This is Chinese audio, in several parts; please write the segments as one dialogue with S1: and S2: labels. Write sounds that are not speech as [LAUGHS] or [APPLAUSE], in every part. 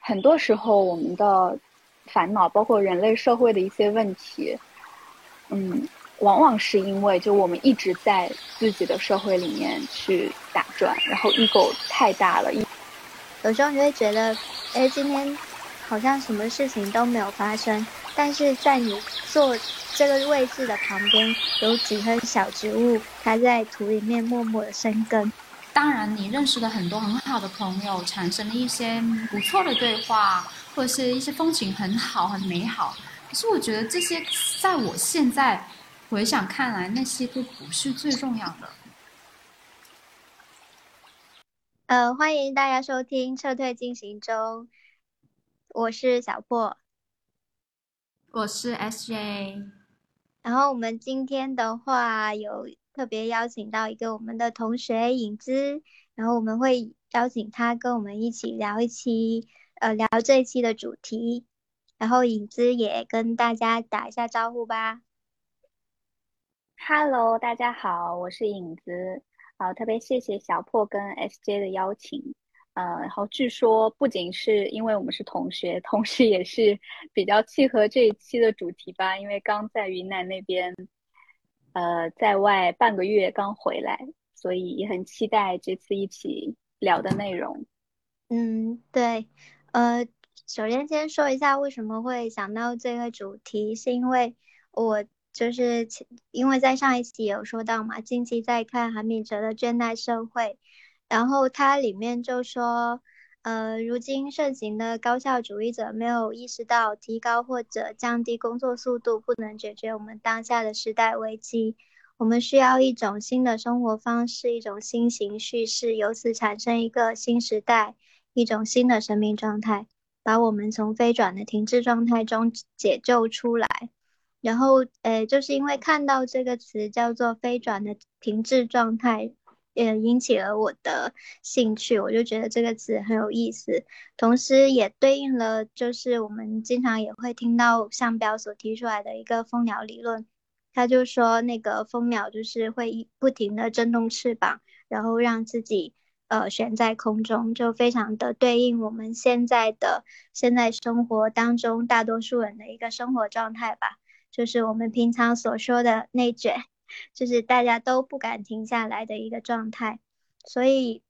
S1: 很多时候我们的烦恼，包括人类社会的一些问题，嗯，往往是因为就我们一直在自己的社会里面去打转，然后 ego 太大了。
S2: 有时候你会觉得，哎，今天好像什么事情都没有发生，但是在你坐这个位置的旁边，有几棵小植物，它在土里面默默的生根。
S3: 当然，你认识了很多很好的朋友，产生了一些不错的对话，或者是一些风景很好、很美好。可是我觉得这些，在我现在回想看来，那些都不是最重要的。
S2: 呃，欢迎大家收听撤退进行中，我是小破，
S3: 我是 SJ，
S2: 然后我们今天的话有特别邀请到一个我们的同学影子，然后我们会邀请他跟我们一起聊一期，呃，聊这一期的主题，然后影子也跟大家打一下招呼吧。
S1: Hello，大家好，我是影子。好，特别谢谢小破跟 SJ 的邀请，呃，然后据说不仅是因为我们是同学，同时也是比较契合这一期的主题吧，因为刚在云南那边，呃，在外半个月刚回来，所以也很期待这次一起聊的内容。
S2: 嗯，对，呃，首先先说一下为什么会想到这个主题，是因为我。就是因为在上一期有说到嘛，近期在看韩敏哲的《倦怠社会》，然后它里面就说，呃，如今盛行的高效主义者没有意识到提高或者降低工作速度不能解决我们当下的时代危机，我们需要一种新的生活方式，一种新型叙事，由此产生一个新时代，一种新的生命状态，把我们从飞转的停滞状态中解救出来。然后，呃，就是因为看到这个词叫做“飞转”的停滞状态，也引起了我的兴趣。我就觉得这个词很有意思，同时也对应了就是我们经常也会听到向标所提出来的一个蜂鸟理论。他就说，那个蜂鸟就是会不停的振动翅膀，然后让自己呃悬在空中，就非常的对应我们现在的现在生活当中大多数人的一个生活状态吧。就是我们平常所说的内卷，就是大家都不敢停下来的一个状态。所以，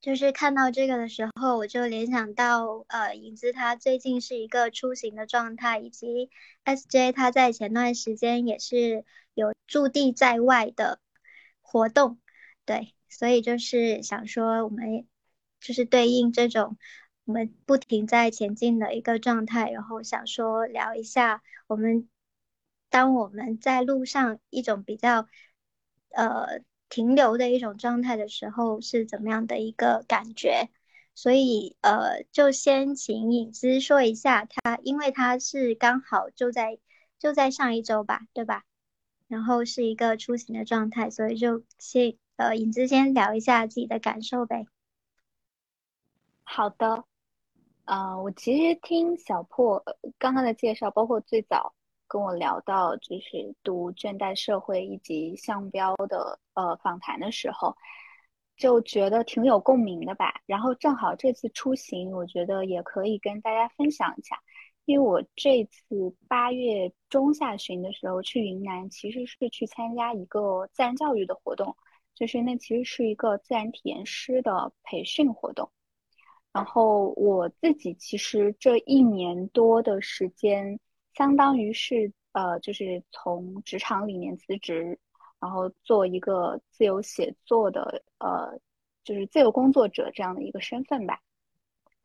S2: 就是看到这个的时候，我就联想到，呃，影子他最近是一个出行的状态，以及 SJ 他在前段时间也是有驻地在外的活动。对，所以就是想说，我们就是对应这种我们不停在前进的一个状态，然后想说聊一下我们。当我们在路上一种比较呃停留的一种状态的时候，是怎么样的一个感觉？所以呃，就先请影子说一下他，因为他是刚好就在就在上一周吧，对吧？然后是一个出行的状态，所以就先呃影子先聊一下自己的感受呗。
S1: 好的，呃，我其实听小破刚刚的介绍，包括最早。跟我聊到就是读《倦怠社会》以及向标的呃访谈的时候，就觉得挺有共鸣的吧。然后正好这次出行，我觉得也可以跟大家分享一下。因为我这次八月中下旬的时候去云南，其实是去参加一个自然教育的活动，就是那其实是一个自然体验师的培训活动。然后我自己其实这一年多的时间。相当于是呃，就是从职场里面辞职，然后做一个自由写作的呃，就是自由工作者这样的一个身份吧。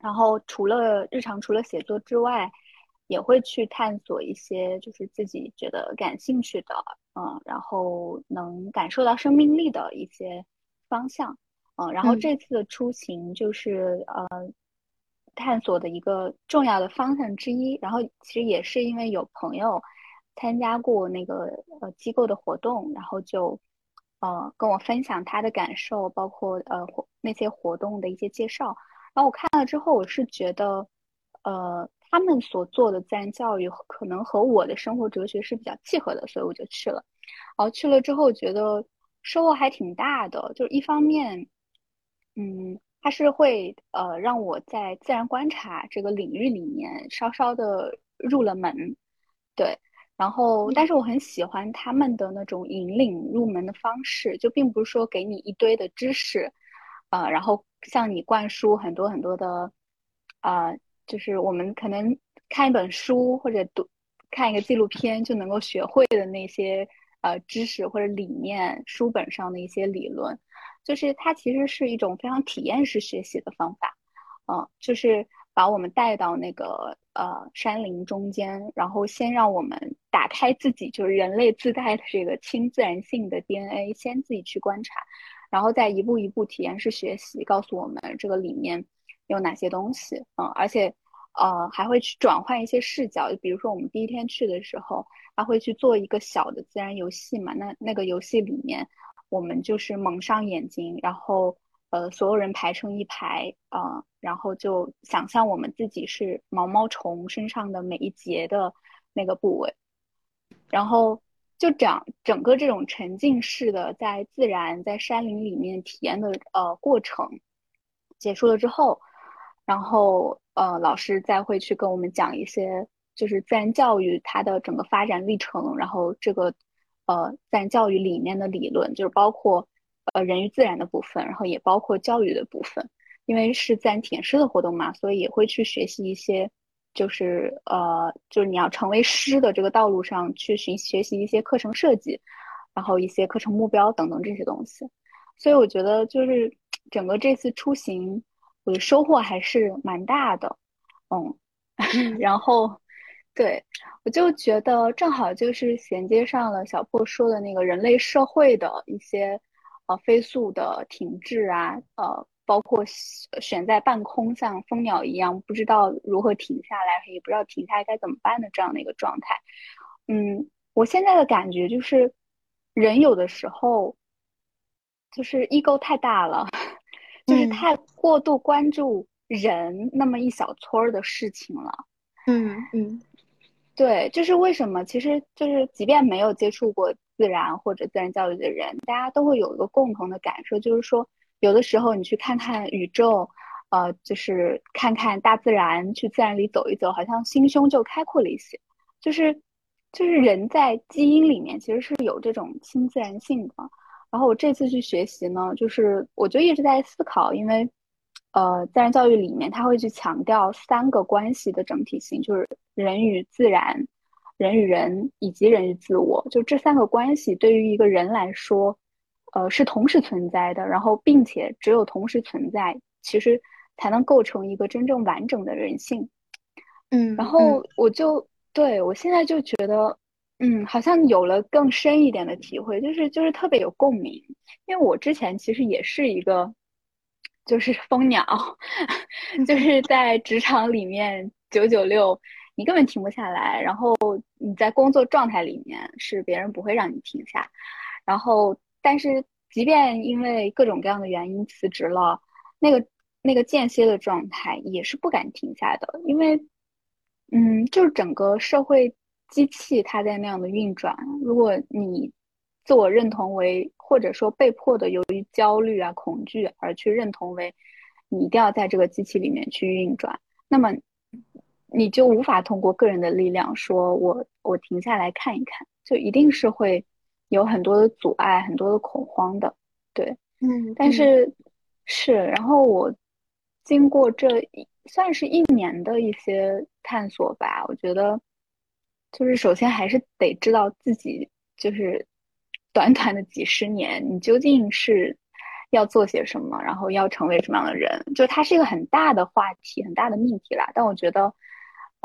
S1: 然后除了日常除了写作之外，也会去探索一些就是自己觉得感兴趣的，嗯，然后能感受到生命力的一些方向，嗯，然后这次的出行就是呃。探索的一个重要的方向之一，然后其实也是因为有朋友参加过那个呃机构的活动，然后就呃跟我分享他的感受，包括呃那些活动的一些介绍。然后我看了之后，我是觉得呃他们所做的自然教育可能和我的生活哲学是比较契合的，所以我就去了。然后去了之后，觉得收获还挺大的，就是一方面，嗯。它是会呃让我在自然观察这个领域里面稍稍的入了门，对。然后，但是我很喜欢他们的那种引领入门的方式，就并不是说给你一堆的知识，呃，然后向你灌输很多很多的，呃，就是我们可能看一本书或者读看一个纪录片就能够学会的那些呃知识或者理念，书本上的一些理论，就是它其实是一种非常体验式学习的方法，嗯，就是把我们带到那个。呃，山林中间，然后先让我们打开自己，就是人类自带的这个亲自然性的 DNA，先自己去观察，然后再一步一步体验式学习，告诉我们这个里面有哪些东西。嗯，而且呃还会去转换一些视角，就比如说我们第一天去的时候，他会去做一个小的自然游戏嘛，那那个游戏里面，我们就是蒙上眼睛，然后。呃，所有人排成一排啊，然后就想象我们自己是毛毛虫身上的每一节的那个部位，然后就讲整个这种沉浸式的在自然在山林里面体验的呃过程结束了之后，然后呃老师再会去跟我们讲一些就是自然教育它的整个发展历程，然后这个呃自然教育里面的理论就是包括。呃，人与自然的部分，然后也包括教育的部分，因为是自然体验师的活动嘛，所以也会去学习一些，就是呃，就是你要成为师的这个道路上去学学习一些课程设计，然后一些课程目标等等这些东西。所以我觉得就是整个这次出行，我的收获还是蛮大的，嗯，[LAUGHS] 然后对我就觉得正好就是衔接上了小破说的那个人类社会的一些。呃，飞速的停滞啊，呃，包括悬在半空，像蜂鸟一样，不知道如何停下来，也不知道停下来该怎么办的这样的一个状态。嗯，我现在的感觉就是，人有的时候就是 ego 太大了，[LAUGHS] 就是太过度关注人那么一小撮儿的事情了。
S2: 嗯嗯，
S1: 对，就是为什么？其实就是即便没有接触过。自然或者自然教育的人，大家都会有一个共同的感受，就是说，有的时候你去看看宇宙，呃，就是看看大自然，去自然里走一走，好像心胸就开阔了一些。就是，就是人在基因里面其实是有这种亲自然性的。然后我这次去学习呢，就是我就一直在思考，因为，呃，自然教育里面他会去强调三个关系的整体性，就是人与自然。人与人以及人与自我，就这三个关系对于一个人来说，呃，是同时存在的。然后，并且只有同时存在，其实才能构成一个真正完整的人性。
S2: 嗯，
S1: 然后我就对我现在就觉得，嗯，好像有了更深一点的体会，就是就是特别有共鸣。因为我之前其实也是一个，就是蜂鸟，[LAUGHS] 就是在职场里面九九六。你根本停不下来，然后你在工作状态里面是别人不会让你停下，然后但是即便因为各种各样的原因辞职了，那个那个间歇的状态也是不敢停下的，因为嗯，就是整个社会机器它在那样的运转，如果你自我认同为或者说被迫的由于焦虑啊恐惧而去认同为你一定要在这个机器里面去运转，那么。你就无法通过个人的力量说，我我停下来看一看，就一定是会有很多的阻碍，很多的恐慌的，对，
S2: 嗯，
S1: 但是是，然后我经过这算是一年的一些探索吧，我觉得就是首先还是得知道自己就是短短的几十年，你究竟是要做些什么，然后要成为什么样的人，就它是一个很大的话题，很大的命题啦，但我觉得。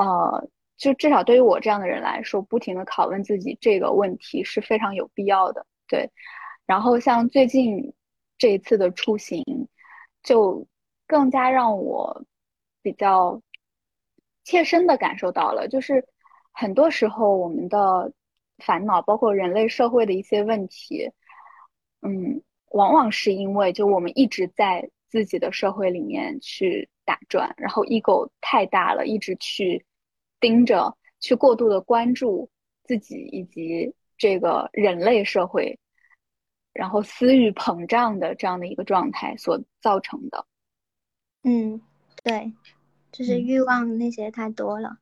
S1: 呃，就至少对于我这样的人来说，不停的拷问自己这个问题是非常有必要的。对，然后像最近这一次的出行，就更加让我比较切身的感受到了，就是很多时候我们的烦恼，包括人类社会的一些问题，嗯，往往是因为就我们一直在自己的社会里面去打转，然后 ego 太大了，一直去。盯着去过度的关注自己以及这个人类社会，然后私欲膨胀的这样的一个状态所造成的，
S2: 嗯，对，就是欲望那些太多了，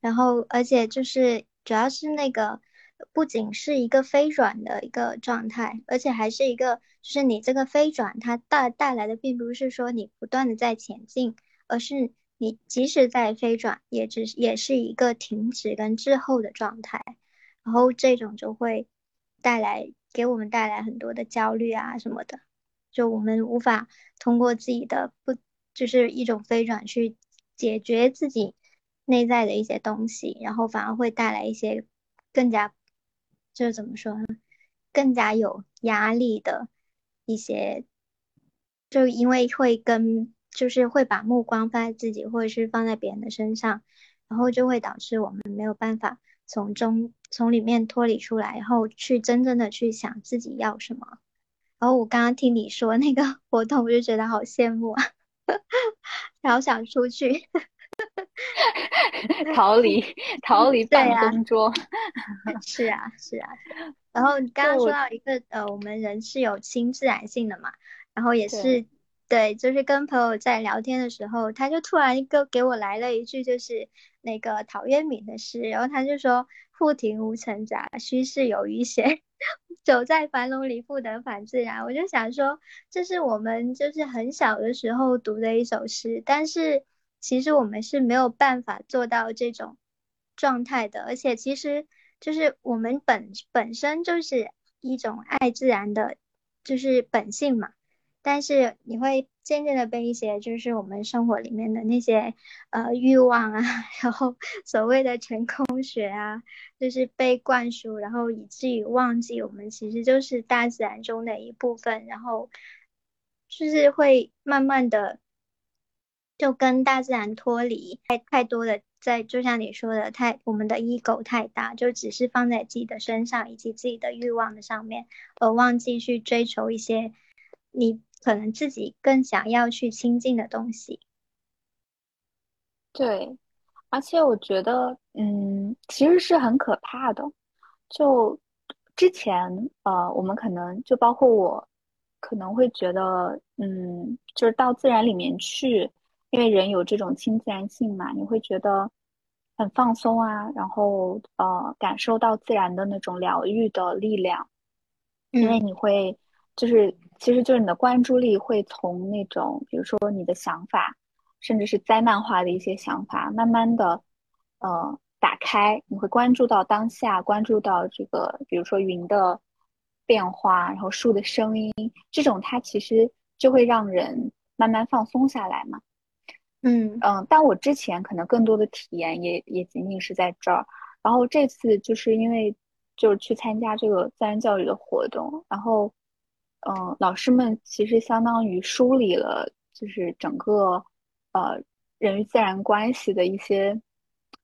S2: 然后而且就是主要是那个。不仅是一个飞转的一个状态，而且还是一个，就是你这个飞转它带带来的，并不是说你不断的在前进，而是你即使在飞转，也只也是一个停止跟滞后的状态，然后这种就会带来给我们带来很多的焦虑啊什么的，就我们无法通过自己的不就是一种飞转去解决自己内在的一些东西，然后反而会带来一些更加。就是怎么说呢？更加有压力的一些，就因为会跟就是会把目光放在自己，或者是放在别人的身上，然后就会导致我们没有办法从中从里面脱离出来，然后去真正的去想自己要什么。然后我刚刚听你说那个活动，我就觉得好羡慕啊，[LAUGHS] 然后想出去。[LAUGHS]
S1: 逃离逃离办公桌，[LAUGHS]
S2: 是啊是啊。然后刚刚说到一个呃，我们人是有亲自然性的嘛，然后也是对，就是跟朋友在聊天的时候，他就突然一个给我来了一句，就是那个陶渊明的诗，然后他就说“复庭无尘杂，虚室有余闲，[LAUGHS] 走在樊笼里，不得返自然”。我就想说，这是我们就是很小的时候读的一首诗，但是。其实我们是没有办法做到这种状态的，而且其实就是我们本本身就是一种爱自然的，就是本性嘛。但是你会渐渐的被一些就是我们生活里面的那些呃欲望啊，[LAUGHS] 然后所谓的成功学啊，就是被灌输，然后以至于忘记我们其实就是大自然中的一部分，然后就是会慢慢的。就跟大自然脱离太太多的，在就像你说的，太我们的 ego 太大，就只是放在自己的身上以及自己的欲望的上面，而忘记去追求一些你可能自己更想要去亲近的东西。
S1: 对，而且我觉得，嗯，其实是很可怕的。就之前，呃，我们可能就包括我，可能会觉得，嗯，就是到自然里面去。因为人有这种亲自然性嘛，你会觉得很放松啊，然后呃感受到自然的那种疗愈的力量。因为你会就是其实就是你的关注力会从那种比如说你的想法，甚至是灾难化的一些想法，慢慢的呃打开，你会关注到当下，关注到这个比如说云的变化，然后树的声音，这种它其实就会让人慢慢放松下来嘛。
S2: 嗯
S1: 嗯，但我之前可能更多的体验也也仅仅是在这儿，然后这次就是因为就是去参加这个自然教育的活动，然后嗯，老师们其实相当于梳理了就是整个呃人与自然关系的一些，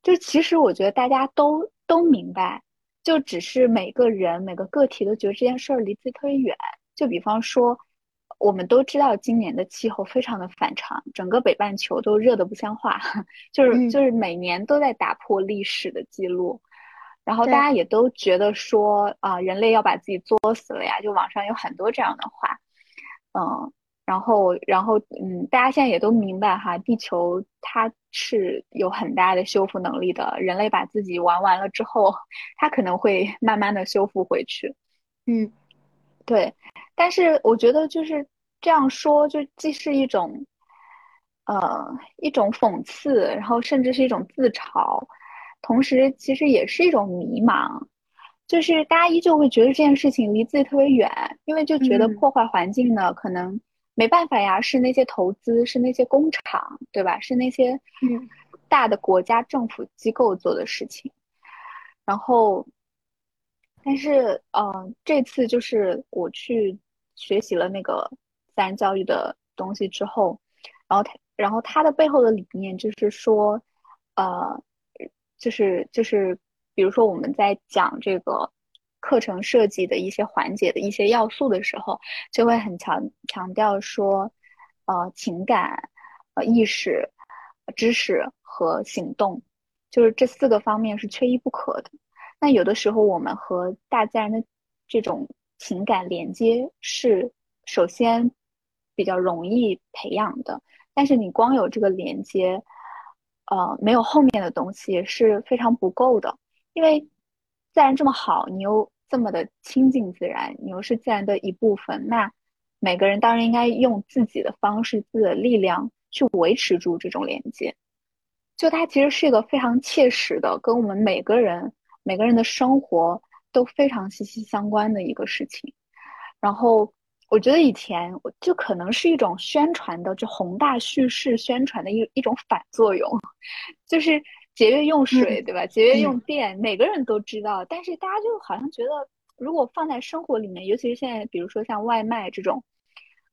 S1: 就其实我觉得大家都都明白，就只是每个人每个个体都觉得这件事儿离自己特别远，就比方说。我们都知道今年的气候非常的反常，整个北半球都热得不像话，[LAUGHS] 就是就是每年都在打破历史的记录，然后大家也都觉得说啊，人类要把自己作死了呀，就网上有很多这样的话，嗯，然后然后嗯，大家现在也都明白哈，地球它是有很大的修复能力的，人类把自己玩完了之后，它可能会慢慢的修复回去，
S2: 嗯。
S1: 对，但是我觉得就是这样说，就既是一种，呃，一种讽刺，然后甚至是一种自嘲，同时其实也是一种迷茫，就是大家依旧会觉得这件事情离自己特别远，因为就觉得破坏环境呢，可能没办法呀，是那些投资，是那些工厂，对吧？是那些大的国家政府机构做的事情，然后。但是，嗯，这次就是我去学习了那个自然教育的东西之后，然后他，然后他的背后的理念就是说，呃，就是就是，比如说我们在讲这个课程设计的一些环节的一些要素的时候，就会很强强调说，呃，情感、呃，意识、知识和行动，就是这四个方面是缺一不可的。那有的时候，我们和大自然的这种情感连接是首先比较容易培养的，但是你光有这个连接，呃，没有后面的东西是非常不够的。因为自然这么好，你又这么的亲近自然，你又是自然的一部分，那每个人当然应该用自己的方式、自己的力量去维持住这种连接。就它其实是一个非常切实的，跟我们每个人每个人的生活都非常息息相关的一个事情。然后我觉得以前就可能是一种宣传的，就宏大叙事宣传的一一种反作用，[LAUGHS] 就是节约用水，对吧？节约用电，每个人都知道，但是大家就好像觉得，如果放在生活里面，尤其是现在，比如说像外卖这种。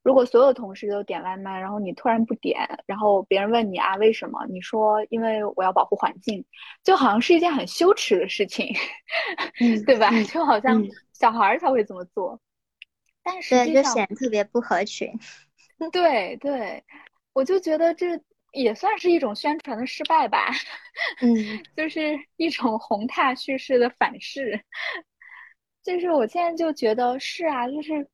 S1: 如果所有同事都点外卖，然后你突然不点，然后别人问你啊为什么？你说因为我要保护环境，就好像是一件很羞耻的事情，[LAUGHS] 对吧？就好像小孩才会这么做，但实际
S2: 上特别不合群。[LAUGHS]
S1: 对对，我就觉得这也算是一种宣传的失败吧，
S2: 嗯，[LAUGHS]
S1: 就是一种宏大叙事的反噬。就是我现在就觉得是啊，就是。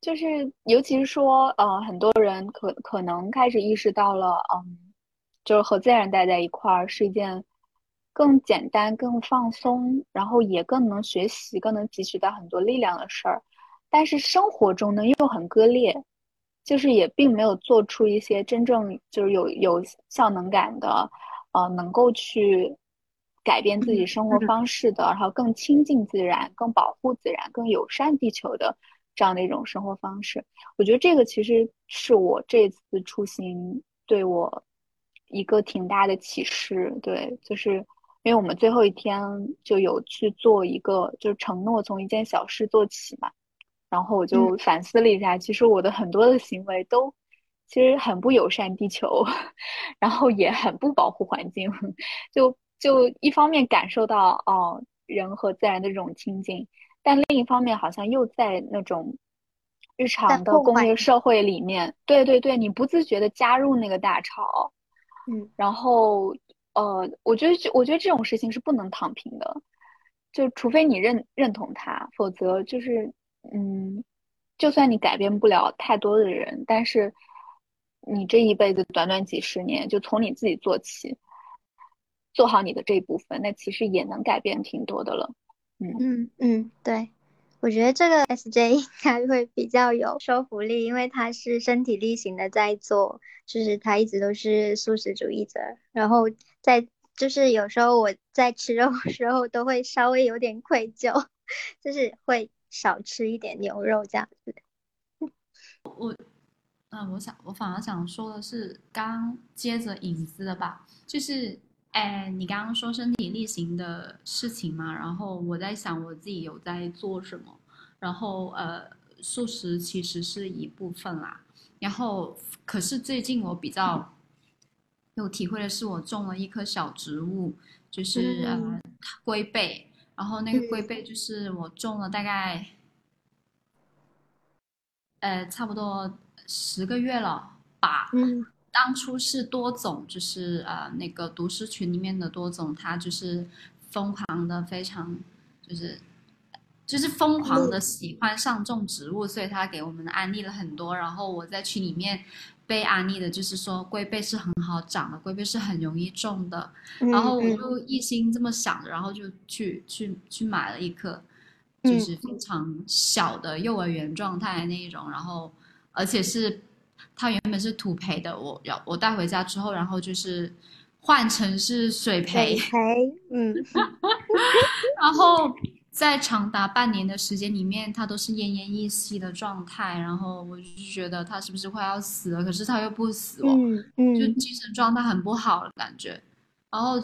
S1: 就是，尤其是说，呃，很多人可可能开始意识到了，嗯，就是和自然待在一块儿是一件更简单、更放松，然后也更能学习、更能汲取到很多力量的事儿。但是生活中呢，又很割裂，就是也并没有做出一些真正就是有有效能感的，呃，能够去改变自己生活方式的，然后更亲近自然、更保护自然、更友善地球的。这样的一种生活方式，我觉得这个其实是我这次出行对我一个挺大的启示。对，就是因为我们最后一天就有去做一个，就是承诺从一件小事做起嘛。然后我就反思了一下，其实我的很多的行为都其实很不友善地球，[LAUGHS] 然后也很不保护环境。[LAUGHS] 就就一方面感受到哦，人和自然的这种亲近。但另一方面，好像又在那种日常的工业社会里面，对对对，你不自觉的加入那个大潮，
S2: 嗯，
S1: 然后呃，我觉得我觉得这种事情是不能躺平的，就除非你认认同它，否则就是嗯，就算你改变不了太多的人，但是你这一辈子短短几十年，就从你自己做起，做好你的这一部分，那其实也能改变挺多的了。
S2: 嗯嗯嗯，对，我觉得这个 S J [LAUGHS] 应该会比较有说服力，因为他是身体力行的在做，就是他一直都是素食主义者，然后在就是有时候我在吃肉的时候都会稍微有点愧疚，[LAUGHS] 就是会少吃一点牛肉这样子。
S3: 我，嗯，我想我反而想说的是，刚接着影子的吧，就是。哎，你刚刚说身体力行的事情嘛，然后我在想我自己有在做什么，然后呃，素食其实是一部分啦，然后可是最近我比较有体会的是，我种了一棵小植物，就是呃龟背，然后那个龟背就是我种了大概呃差不多十个月了吧。当初是多总，就是呃那个读诗群里面的多总，他就是疯狂的，非常就是就是疯狂的喜欢上种植物，所以他给我们安利了很多。然后我在群里面被安利的就是说龟背是很好长的，龟背是很容易种的。然后我就一心这么想着，然后就去去去买了一颗，就是非常小的幼儿园状态那一种，然后而且是。它原本是土培的，我要我带回家之后，然后就是换成是水培，
S2: 水培，嗯，[LAUGHS]
S3: 然后在长达半年的时间里面，它都是奄奄一息的状态，然后我就觉得它是不是快要死了？可是它又不死哦，
S2: 嗯，
S3: 就精神状态很不好的感觉。然后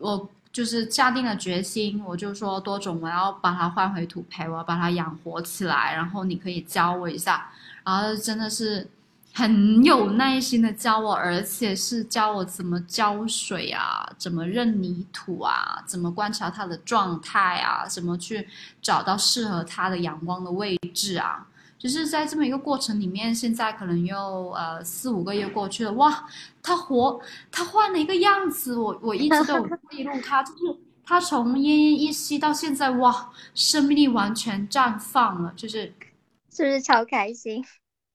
S3: 我就是下定了决心，我就说多种我要把它换回土培，我要把它养活起来。然后你可以教我一下，然后真的是。很有耐心的教我，而且是教我怎么浇水啊，怎么认泥土啊，怎么观察它的状态啊，怎么去找到适合它的阳光的位置啊。就是在这么一个过程里面，现在可能又呃四五个月过去了，哇，它活，它换了一个样子。我我一直都有记录它，就是它从奄奄一息到现在，哇，生命力完全绽放了，就是
S2: 是不是超开心？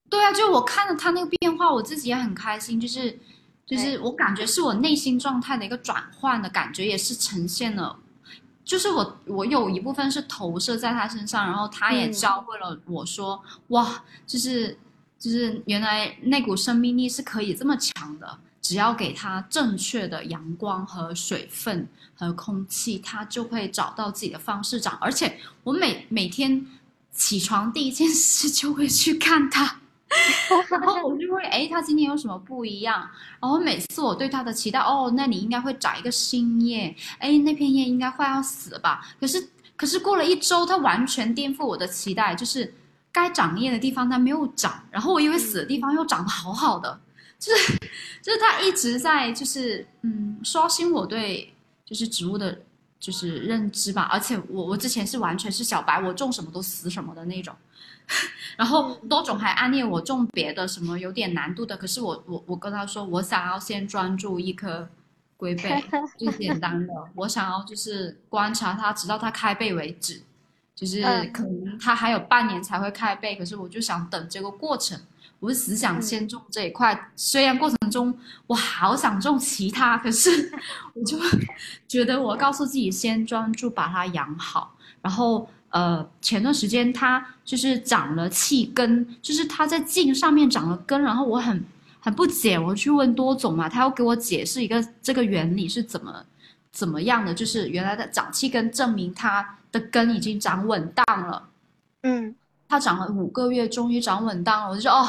S3: 对啊，就我看了他那个变化，我自己也很开心，就是就是我感觉是我内心状态的一个转换的感觉，也是呈现了，就是我我有一部分是投射在他身上，然后他也教会了我说，哇，就是就是原来那股生命力是可以这么强的。只要给它正确的阳光和水分和空气，它就会找到自己的方式长。而且我每每天起床第一件事就会去看它，[LAUGHS] 然后我就会哎，它今天有什么不一样？然后每次我对它的期待，哦，那你应该会长一个新叶，哎，那片叶应该快要死了吧？可是可是过了一周，它完全颠覆我的期待，就是该长叶的地方它没有长，然后我以为死的地方又长得好好的。就是，就是它一直在，就是嗯，刷新我对就是植物的，就是认知吧。而且我我之前是完全是小白，我种什么都死什么的那种。[LAUGHS] 然后多种还暗恋我种别的什么有点难度的，可是我我我跟他说，我想要先专注一颗龟背，最简单的，我想要就是观察它，直到它开背为止。就是可能它还有半年才会开背，可是我就想等这个过程。我是只想先种这一块，虽然过程中我好想种其他，可是 [LAUGHS] 我就觉得我告诉自己先专注把它养好。然后呃，前段时间它就是长了气根，就是它在茎上面长了根，然后我很很不解，我去问多总嘛，他要给我解释一个这个原理是怎么怎么样的，就是原来的长气根证明它的根已经长稳当了，
S2: 嗯。
S3: 它长了五个月，终于长稳当了，我就说哦，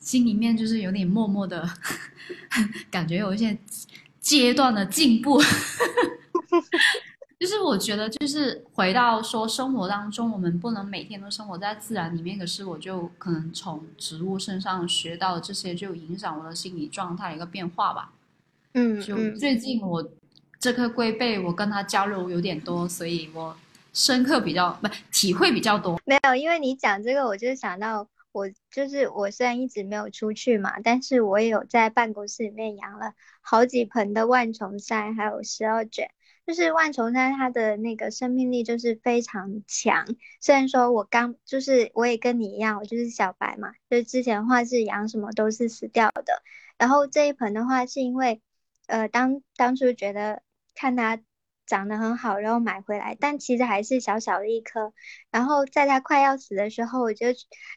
S3: 心里面就是有点默默的 [LAUGHS] 感觉，有一些阶段的进步。就是我觉得，就是回到说生活当中，我们不能每天都生活在自然里面，可是我就可能从植物身上学到这些，就影响我的心理状态一个变化吧。
S2: 嗯，
S3: 就最近我这颗龟背，我跟它交流有点多，所以我。深刻比较不体会比较多，
S2: 没有，因为你讲这个，我就想到我就是我虽然一直没有出去嘛，但是我也有在办公室里面养了好几盆的万重山，还有十二卷。就是万重山它的那个生命力就是非常强，虽然说我刚就是我也跟你一样，我就是小白嘛，就是之前的话是养什么都是死掉的，然后这一盆的话是因为呃当当初觉得看它。长得很好，然后买回来，但其实还是小小的一颗。然后在它快要死的时候，我就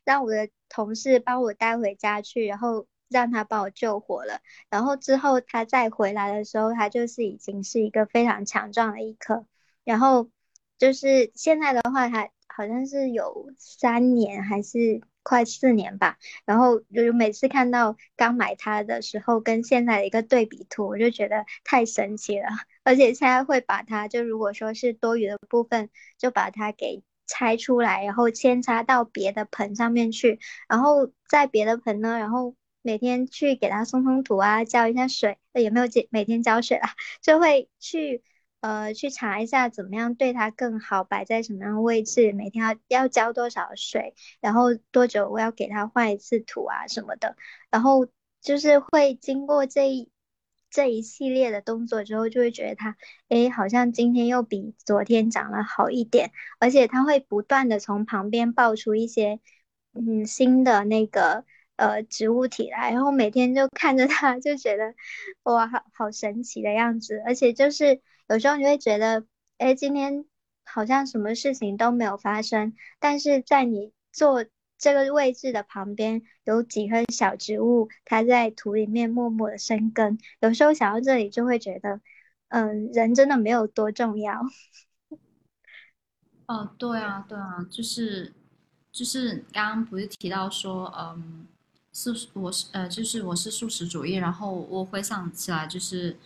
S2: 让我的同事帮我带回家去，然后让他帮我救活了。然后之后他再回来的时候，它就是已经是一个非常强壮的一颗。然后就是现在的话，它好像是有三年还是快四年吧。然后就是每次看到刚买它的时候跟现在的一个对比图，我就觉得太神奇了。而且现在会把它，就如果说是多余的部分，就把它给拆出来，然后扦插到别的盆上面去，然后在别的盆呢，然后每天去给它松松土啊，浇一下水，也没有每每天浇水啦，[LAUGHS] 就会去呃去查一下怎么样对它更好，摆在什么样的位置，每天要要浇多少水，然后多久我要给它换一次土啊什么的，然后就是会经过这一。这一系列的动作之后，就会觉得它，哎，好像今天又比昨天长了好一点，而且它会不断的从旁边爆出一些，嗯，新的那个呃植物体来，然后每天就看着它，就觉得哇，好好神奇的样子，而且就是有时候你会觉得，哎，今天好像什么事情都没有发生，但是在你坐。这个位置的旁边有几棵小植物，它在土里面默默的生根。有时候想到这里，就会觉得，嗯，人真的没有多重要。[LAUGHS]
S3: 哦，对啊，对啊，就是，就是刚刚不是提到说，嗯，素我是呃，就是我是素食主义，然后我回想起来，就是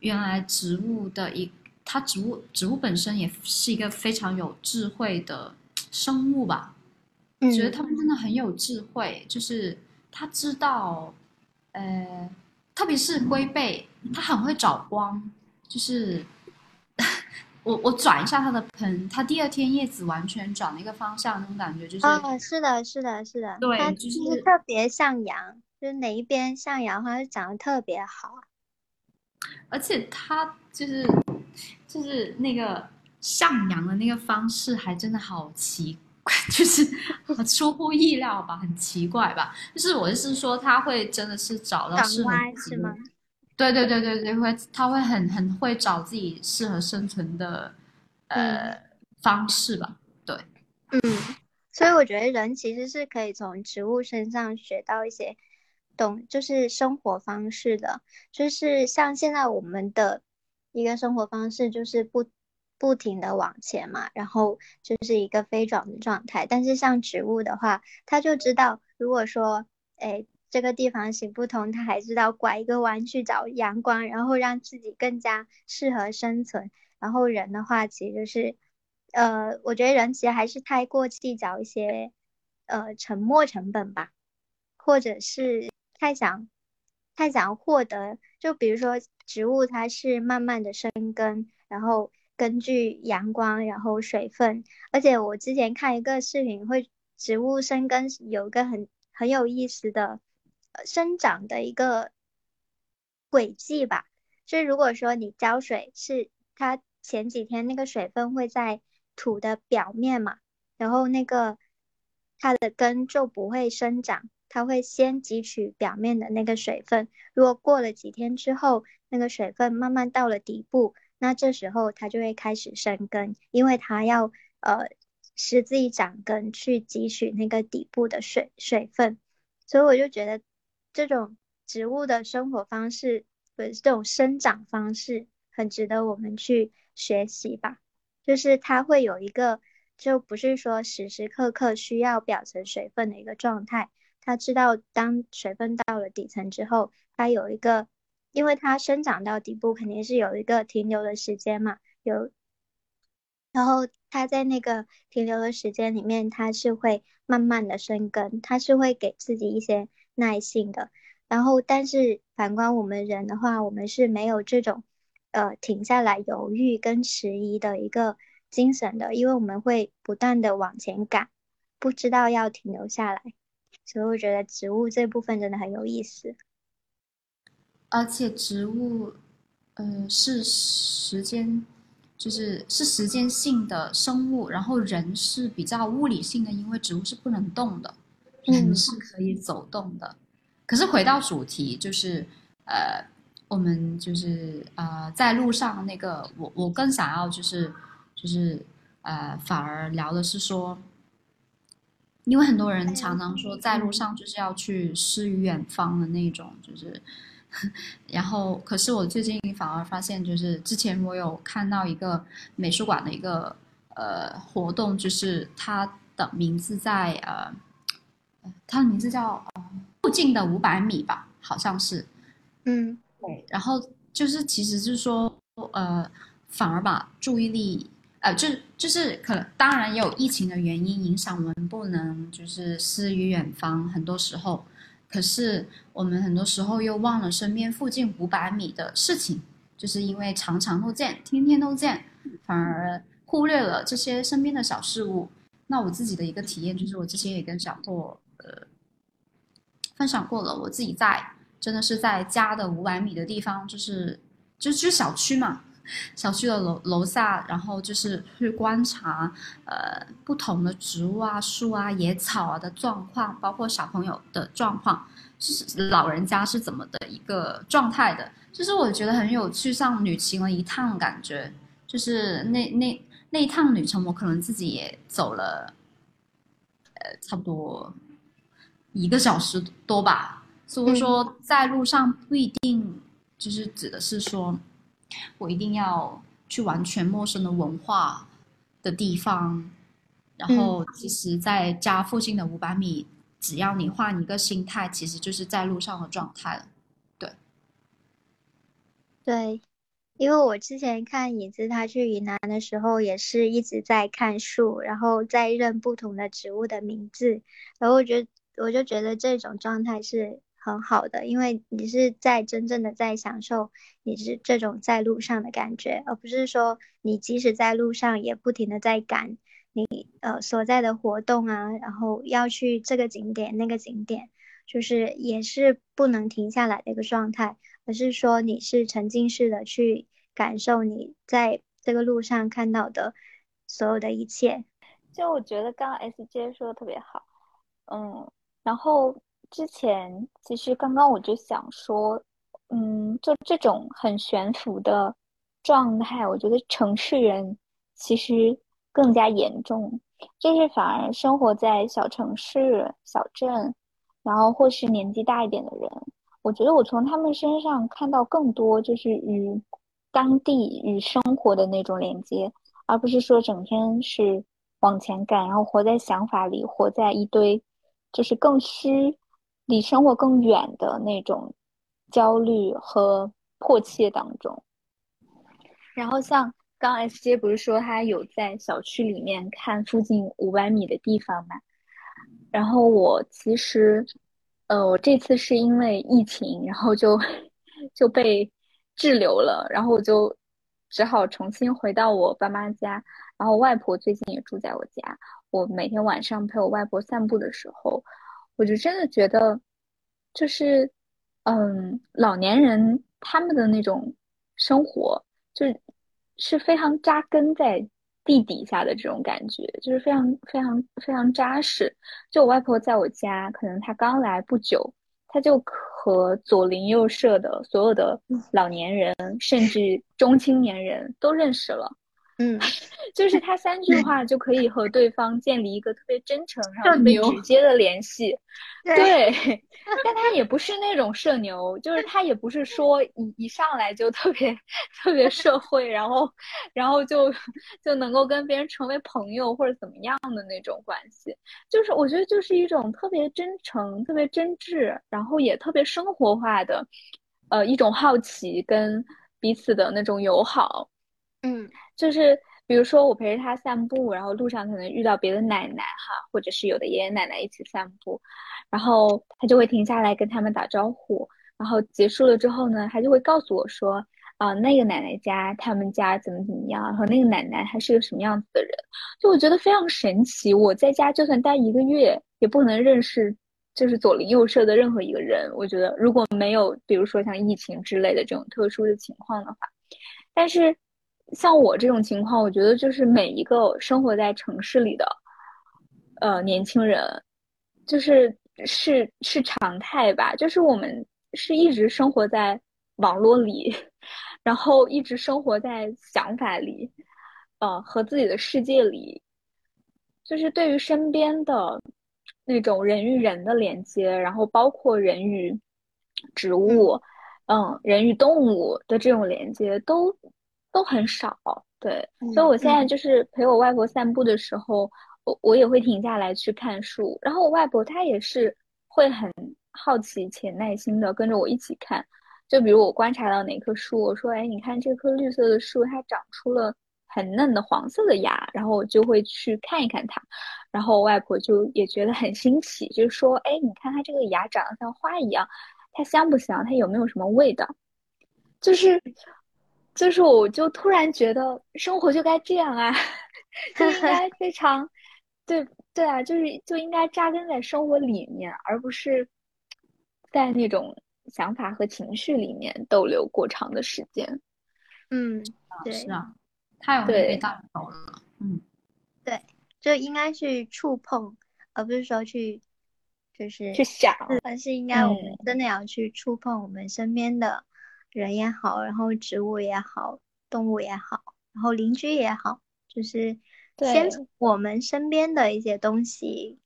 S3: 原来植物的一，它植物植物本身也是一个非常有智慧的生物吧。觉得他们真的很有智慧，就是他知道，呃，特别是龟背，它很会找光。就是我我转一下它的盆，它第二天叶子完全转了一个方向，那种感觉就是。
S2: 哦，是的，是的，是的。
S3: 对，就是
S2: 特别向阳，就是哪一边向阳，它就长得特别好。
S3: 而且它就是就是那个向阳的那个方式，还真的好奇怪。[LAUGHS] 就是出乎意料吧，很奇怪吧？就是我是说，它会真的是找到适合
S2: 是吗？
S3: 对对对对对，会他会很很会找自己适合生存的呃方式吧？对，
S2: 嗯，所以我觉得人其实是可以从植物身上学到一些懂，就是生活方式的，就是像现在我们的一个生活方式就是不。不停的往前嘛，然后就是一个飞转的状态。但是像植物的话，它就知道，如果说，哎，这个地方行不通，他还知道拐一个弯去找阳光，然后让自己更加适合生存。然后人的话，其实就是，呃，我觉得人其实还是太过计较一些，呃，沉没成本吧，或者是太想，太想获得。就比如说植物，它是慢慢的生根，然后。根据阳光，然后水分，而且我之前看一个视频，会植物生根有一个很很有意思的生长的一个轨迹吧。就是如果说你浇水，是它前几天那个水分会在土的表面嘛，然后那个它的根就不会生长，它会先汲取表面的那个水分。如果过了几天之后，那个水分慢慢到了底部。那这时候它就会开始生根，因为它要呃使自己长根去汲取那个底部的水水分，所以我就觉得这种植物的生活方式，不是这种生长方式，很值得我们去学习吧。就是它会有一个，就不是说时时刻刻需要表层水分的一个状态，它知道当水分到了底层之后，它有一个。因为它生长到底部肯定是有一个停留的时间嘛，有，然后它在那个停留的时间里面，它是会慢慢的生根，它是会给自己一些耐性的。然后，但是反观我们人的话，我们是没有这种呃停下来犹豫跟迟疑的一个精神的，因为我们会不断的往前赶，不知道要停留下来。所以我觉得植物这部分真的很有意思。
S3: 而且植物，呃，是时间，就是是时间性的生物，然后人是比较物理性的，因为植物是不能动的，人是可以走动的。可是回到主题，就是呃，我们就是呃，在路上那个，我我更想要就是就是呃，反而聊的是说，因为很多人常常说在路上就是要去诗与远方的那种，就是。[LAUGHS] 然后，可是我最近反而发现，就是之前我有看到一个美术馆的一个呃活动，就是它的名字在呃，它的名字叫附近的五百米吧，好像是，
S2: 嗯，
S3: 对。然后就是，其实就是说，呃，反而把注意力，呃，就就是可能，当然也有疫情的原因影响我们不能就是诗与远方，很多时候。可是我们很多时候又忘了身边附近五百米的事情，就是因为常常都见，天天都见，反而忽略了这些身边的小事物。那我自己的一个体验就是，我之前也跟小破呃分享过了，我自己在真的是在家的五百米的地方，就是就就小区嘛，小区的楼楼下，然后就是去观察呃不同的植物啊、树啊、野草啊的状况，包括小朋友的状况，是老人家是怎么的一个状态的，就是我觉得很有趣，像旅行了一趟感觉，就是那那那一趟旅程，我可能自己也走了，呃，差不多一个小时多吧，所以说在路上不一定就是指的是说。我一定要去完全陌生的文化的地方，然后其实，在家附近的五百米，只要你换一个心态，其实就是在路上的状态了。对，
S2: 对，因为我之前看影子他去云南的时候，也是一直在看树，然后在认不同的植物的名字，然后我觉得我就觉得这种状态是。很好的，因为你是在真正的在享受你是这种在路上的感觉，而不是说你即使在路上也不停的在赶你呃所在的活动啊，然后要去这个景点那个景点，就是也是不能停下来的一个状态，而是说你是沉浸式的去感受你在这个路上看到的所有的一切。
S1: 就我觉得刚刚 S J 说的特别好，嗯，然后之前其实刚刚我就想说，嗯，就这种很悬浮的状态，我觉得城市人其实更加严重，就是反而生活在小城市、小镇，然后或是年纪大一点的人，我觉得我从他们身上看到更多就是与当地与生活的那种连接，而不是说整天是。往前赶，然后活在想法里，活在一堆就是更虚、离生活更远的那种焦虑和迫切当中。然后像刚 S J 不是说他有在小区里面看附近五百米的地方吗？然后我其实，呃，我这次是因为疫情，然后就就被滞留了，然后我就只好重新回到我爸妈家。然后外婆最近也住在我家，我每天晚上陪我外婆散步的时候，我就真的觉得，就是，嗯，老年人他们的那种生活，就是是非常扎根在地底下的这种感觉，就是非常非常非常扎实。就我外婆在我家，可能她刚来不久，她就和左邻右舍的所有的老年人，甚至中青年人都认识了。
S2: 嗯，
S1: 就是他三句话就可以和对方建立一个特别真诚、然后特别直接的联系。对，[LAUGHS] 但他也不是那种社牛，就是他也不是说一一上来就特别特别社会，然后然后就就能够跟别人成为朋友或者怎么样的那种关系。就是我觉得就是一种特别真诚、特别真挚，然后也特别生活化的，呃，一种好奇跟彼此的那种友好。
S2: 嗯。
S1: 就是比如说我陪着他散步，然后路上可能遇到别的奶奶哈，或者是有的爷爷奶奶一起散步，然后他就会停下来跟他们打招呼，然后结束了之后呢，他就会告诉我说，啊，那个奶奶家他们家怎么怎么样，然后那个奶奶她是个什么样子的人，就我觉得非常神奇。我在家就算待一个月，也不能认识就是左邻右舍的任何一个人。我觉得如果没有比如说像疫情之类的这种特殊的情况的话，但是。像我这种情况，我觉得就是每一个生活在城市里的，呃，年轻人，就是是是常态吧。就是我们是一直生活在网络里，[LAUGHS] 然后一直生活在想法里，呃，和自己的世界里，就是对于身边的那种人与人的连接，然后包括人与植物，嗯，人与动物的这种连接都。都很少，对，所以我现在就是陪我外婆散步的时候，我我也会停下来去看树，然后我外婆她也是会很好奇且耐心的跟着我一起看，就比如我观察到哪棵树，我说，哎，你看这棵绿色的树，它长出了很嫩的黄色的芽，然后我就会去看一看它，然后我外婆就也觉得很新奇，就是说，哎，你看它这个芽长得像花一样，它香不香？它有没有什么味道？就是。就是，我就突然觉得生活就该这样啊，[LAUGHS] 就应该非常，对对啊，就是就应该扎根在生活里面，而不是在那种想法和情绪里面逗留过长的时间。
S2: 嗯，
S3: 对，是啊，太容易被带走了。嗯，
S2: 对，就应该去触碰，而不是说去就是
S1: 去想，
S2: 而是应该我们真的要去触碰我们身边的。人也好，然后植物也好，动物也好，然后邻居也好，就是先从我们身边的一些东西，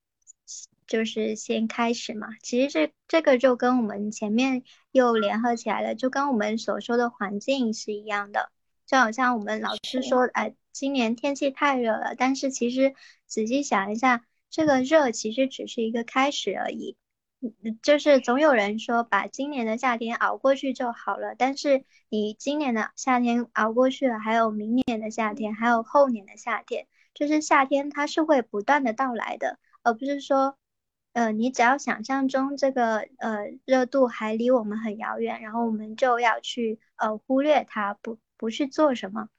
S2: 就是先开始嘛。其实这这个就跟我们前面又联合起来了，就跟我们所说的环境是一样的。就好像我们老师说，哎，今年天气太热了，但是其实仔细想一下，这个热其实只是一个开始而已。就是总有人说把今年的夏天熬过去就好了，但是你今年的夏天熬过去了，还有明年的夏天，还有后年的夏天，就是夏天它是会不断的到来的，而不是说，呃，你只要想象中这个呃热度还离我们很遥远，然后我们就要去呃忽略它，不不去做什么，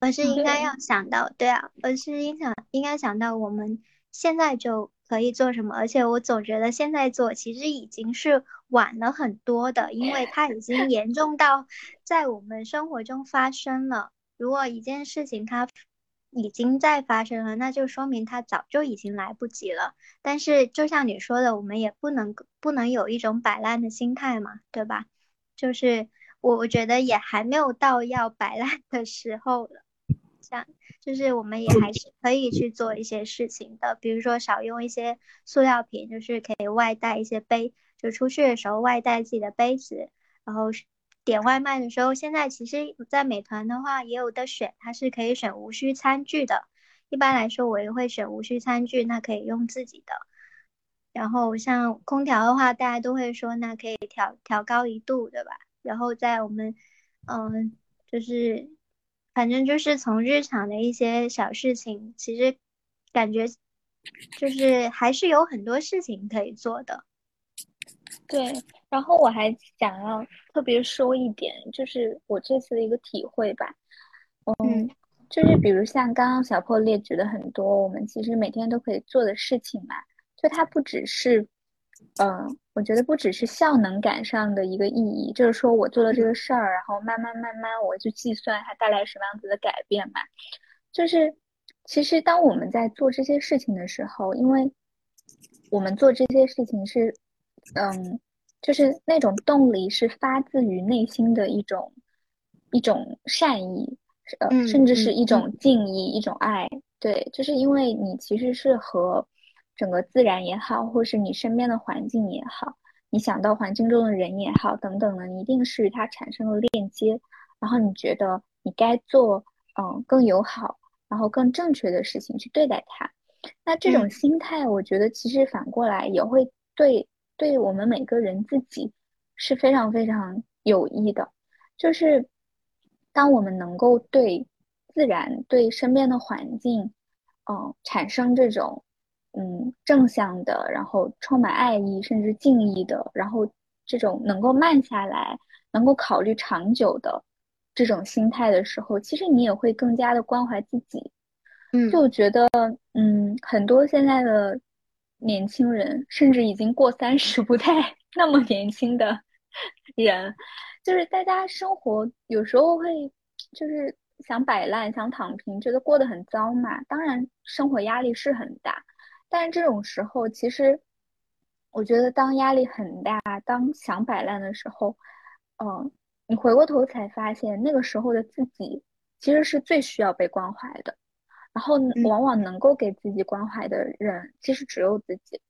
S2: 而是应该要想到，对啊，而是应想应该想到我们现在就。可以做什么？而且我总觉得现在做其实已经是晚了很多的，因为它已经严重到在我们生活中发生了。如果一件事情它已经在发生了，那就说明它早就已经来不及了。但是就像你说的，我们也不能不能有一种摆烂的心态嘛，对吧？就是我我觉得也还没有到要摆烂的时候了。像就是我们也还是可以去做一些事情的，比如说少用一些塑料瓶，就是可以外带一些杯，就出去的时候外带自己的杯子，然后。点外卖的时候，现在其实，在美团的话也有的选，它是可以选无需餐具的。一般来说，我也会选无需餐具，那可以用自己的。然后像空调的话，大家都会说，那可以调调高一度，对吧？然后在我们，嗯，就是，反正就是从日常的一些小事情，其实感觉就是还是有很多事情可以做的。
S1: 对，然后我还想要特别说一点，就是我这次的一个体会吧，嗯，就是比如像刚刚小破列举的很多，我们其实每天都可以做的事情嘛，就它不只是，嗯，我觉得不只是效能感上的一个意义，就是说我做了这个事儿，然后慢慢慢慢我去计算它带来什么样子的改变嘛，就是其实当我们在做这些事情的时候，因为我们做这些事情是。嗯，就是那种动力是发自于内心的一种一种善意，呃，甚至是一种敬意、一种爱。对，就是因为你其实是和整个自然也好，或是你身边的环境也好，你想到环境中的人也好，等等的，你一定是与它产生了链接，然后你觉得你该做嗯更友好，然后更正确的事情去对待它。那这种心态，我觉得其实反过来也会对。对我们每个人自己是非常非常有益的，就是当我们能够对自然、对身边的环境，嗯，产生这种嗯正向的，然后充满爱意甚至敬意的，然后这种能够慢下来、能够考虑长久的这种心态的时候，其实你也会更加的关怀自己。
S2: 嗯，
S1: 就觉得嗯，很多现在的。年轻人，甚至已经过三十 [LAUGHS] 不太那么年轻的人，就是大家生活有时候会就是想摆烂、想躺平，觉得过得很糟嘛。当然，生活压力是很大，但是这种时候，其实我觉得当压力很大、当想摆烂的时候，嗯，你回过头才发现，那个时候的自己其实是最需要被关怀的。然后往往能够给自己关怀的人，其实只有自己。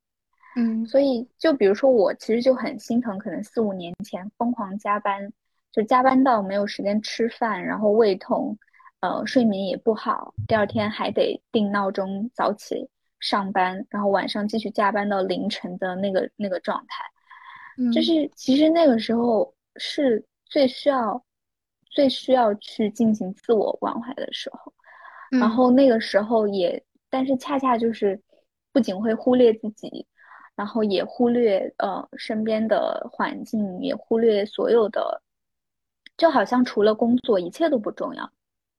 S2: 嗯，
S1: 所以就比如说我，其实就很心疼，可能四五年前疯狂加班，就加班到没有时间吃饭，然后胃痛，呃，睡眠也不好，第二天还得定闹钟早起上班，然后晚上继续加班到凌晨的那个那个状态。
S2: 嗯，
S1: 就是其实那个时候是最需要、最需要去进行自我关怀的时候。然后那个时候也，但是恰恰就是，不仅会忽略自己，然后也忽略呃身边的环境，也忽略所有的，就好像除了工作一切都不重要，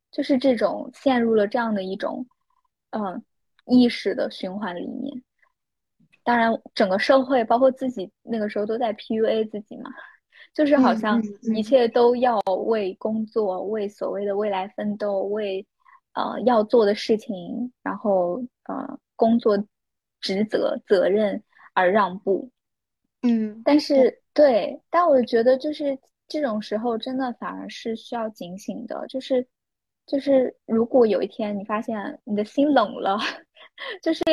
S1: 就是这种陷入了这样的一种，嗯意识的循环里面。当然，整个社会包括自己那个时候都在 PUA 自己嘛，就是好像一切都要为工作、为所谓的未来奋斗、为。呃，要做的事情，然后呃，工作职责责任而让步，
S2: 嗯，
S1: 但是对，但我觉得就是这种时候，真的反而是需要警醒的，就是就是如果有一天你发现你的心冷了，就是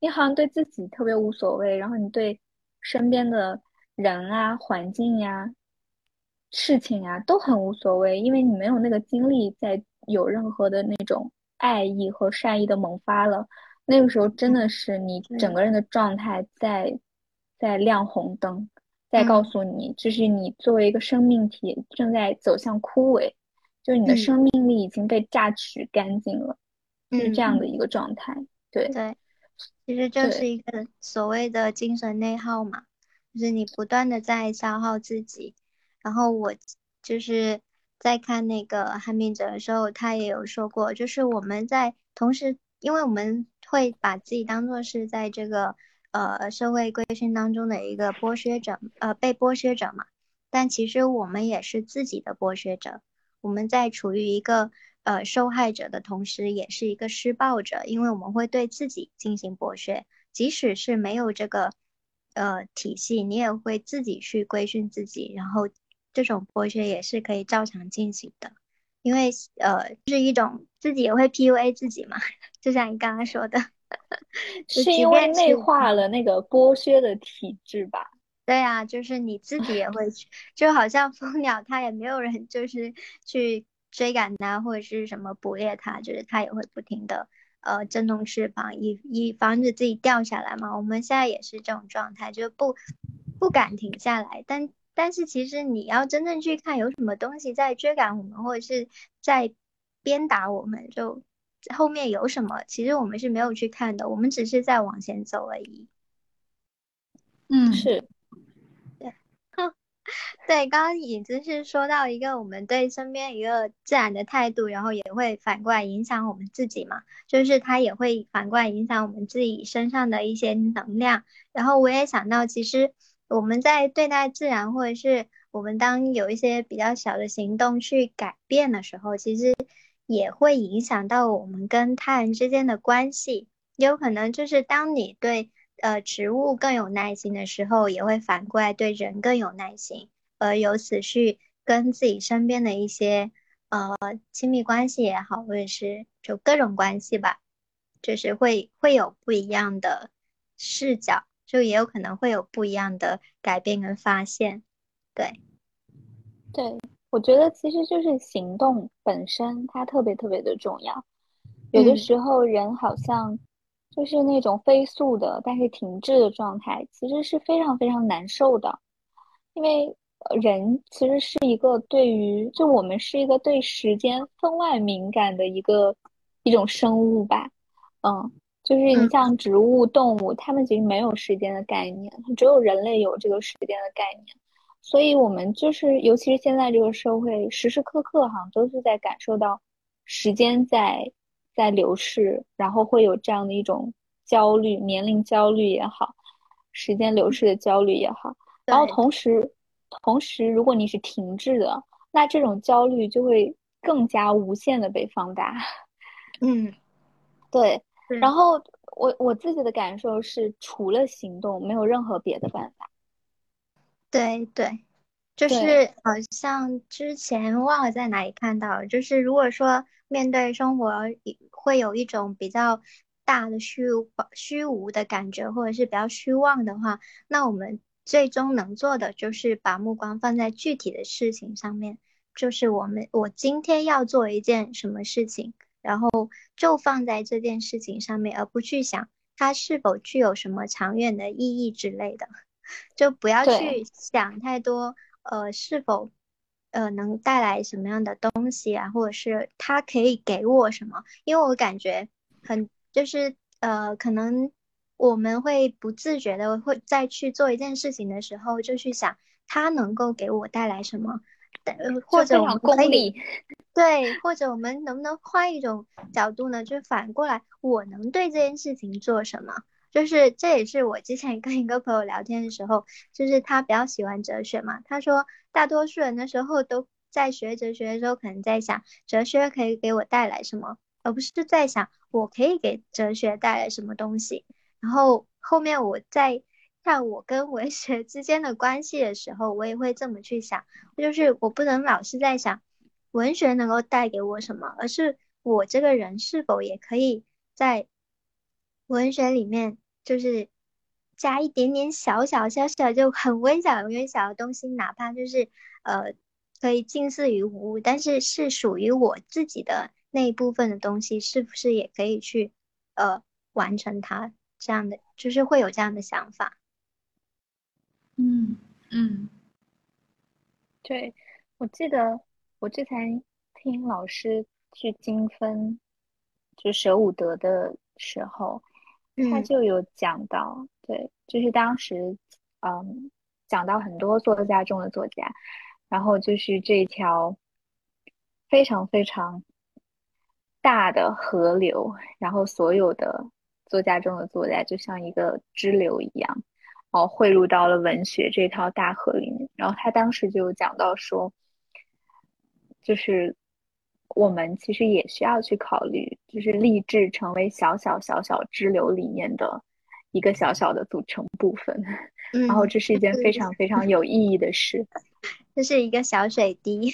S1: 你好像对自己特别无所谓，然后你对身边的人啊、环境呀、事情啊都很无所谓，因为你没有那个精力再。有任何的那种爱意和善意的萌发了，那个时候真的是你整个人的状态在在亮红灯，在告诉你，就是你作为一个生命体正在走向枯萎，就是你的生命力已经被榨取干净了，是这样的一个状态。对
S2: 对，其实就是一个所谓的精神内耗嘛，就是你不断的在消耗自己，然后我就是。在看那个汉密者的时候，他也有说过，就是我们在同时，因为我们会把自己当做是在这个呃社会规训当中的一个剥削者，呃被剥削者嘛。但其实我们也是自己的剥削者，我们在处于一个呃受害者的同时，也是一个施暴者，因为我们会对自己进行剥削，即使是没有这个呃体系，你也会自己去规训自己，然后这种剥削也是可以照常进行的，因为呃是一种自己也会 PUA 自己嘛，[LAUGHS] 就像你刚刚说的，[LAUGHS]
S1: 是因为内化了那个剥削的体制吧。
S2: 对啊，就是你自己也会去，就好像蜂鸟，它也没有人就是去追赶它或者是什么捕猎它，就是它也会不停的呃震动翅膀，以以防止自己掉下来嘛。我们现在也是这种状态，就不不敢停下来。但但是其实你要真正去看有什么东西在追赶我们，或者是在鞭打我们，就后面有什么，其实我们是没有去看的，我们只是在往前走而已。
S3: 嗯，
S1: 是。[LAUGHS]
S2: 对，刚刚影子是说到一个我们对身边一个自然的态度，然后也会反过来影响我们自己嘛，就是它也会反过来影响我们自己身上的一些能量。然后我也想到，其实我们在对待自然，或者是我们当有一些比较小的行动去改变的时候，其实也会影响到我们跟他人之间的关系。有可能就是当你对。呃，植物更有耐心的时候，也会反过来对人更有耐心，而由此去跟自己身边的一些呃亲密关系也好，或者是就各种关系吧，就是会会有不一样的视角，就也有可能会有不一样的改变跟发现。对，
S1: 对，我觉得其实就是行动本身，它特别特别的重要。有的时候人好像。就是那种飞速的，但是停滞的状态，其实是非常非常难受的。因为人其实是一个对于，就我们是一个对时间分外敏感的一个一种生物吧。嗯，就是你像植物、动物，它们其实没有时间的概念，只有人类有这个时间的概念。所以，我们就是，尤其是现在这个社会，时时刻刻哈都是在感受到时间在。在流逝，然后会有这样的一种焦虑，年龄焦虑也好，时间流逝的焦虑也好，然后同时，同时，如果你是停滞的，那这种焦虑就会更加无限的被放大。
S2: 嗯，[LAUGHS]
S1: 对。然后我我自己的感受是，除了行动，没有任何别的办法。
S2: 对对。就是好像之前忘了在哪里看到，就是如果说面对生活会有一种比较大的虚虚无的感觉，或者是比较虚妄的话，那我们最终能做的就是把目光放在具体的事情上面，就是我们我今天要做一件什么事情，然后就放在这件事情上面，而不去想它是否具有什么长远的意义之类的，[LAUGHS] 就不要去想太多。呃，是否呃能带来什么样的东西啊？或者是他可以给我什么？因为我感觉很就是呃，可能我们会不自觉的会再去做一件事情的时候，就去想他能够给我带来什么，或者我们可以 [LAUGHS] 对，或者我们能不能换一种角度呢？就反过来，我能对这件事情做什么？就是这也是我之前跟一个朋友聊天的时候，就是他比较喜欢哲学嘛。他说，大多数人的时候都在学哲学的时候，可能在想哲学可以给我带来什么，而不是在想我可以给哲学带来什么东西。然后后面我在看我跟文学之间的关系的时候，我也会这么去想，就是我不能老是在想文学能够带给我什么，而是我这个人是否也可以在。文学里面就是加一点点小小小小就很微小微小的东西，哪怕就是呃可以近似于无物，但是是属于我自己的那一部分的东西，是不是也可以去呃完成它？这样的就是会有这样的想法。
S3: 嗯嗯，
S1: 对，我记得我之前听老师去精分就舍伍德的时候。他就有讲到，对，就是当时，嗯，讲到很多作家中的作家，然后就是这条非常非常大的河流，然后所有的作家中的作家就像一个支流一样，哦，汇入到了文学这条大河里面。然后他当时就讲到说，就是我们其实也需要去考虑，就是立志成为小小小小支流里面的一个小小的组成部分，然后这是一件非常非常有意义的事。[LAUGHS]
S2: 这是一个小水滴。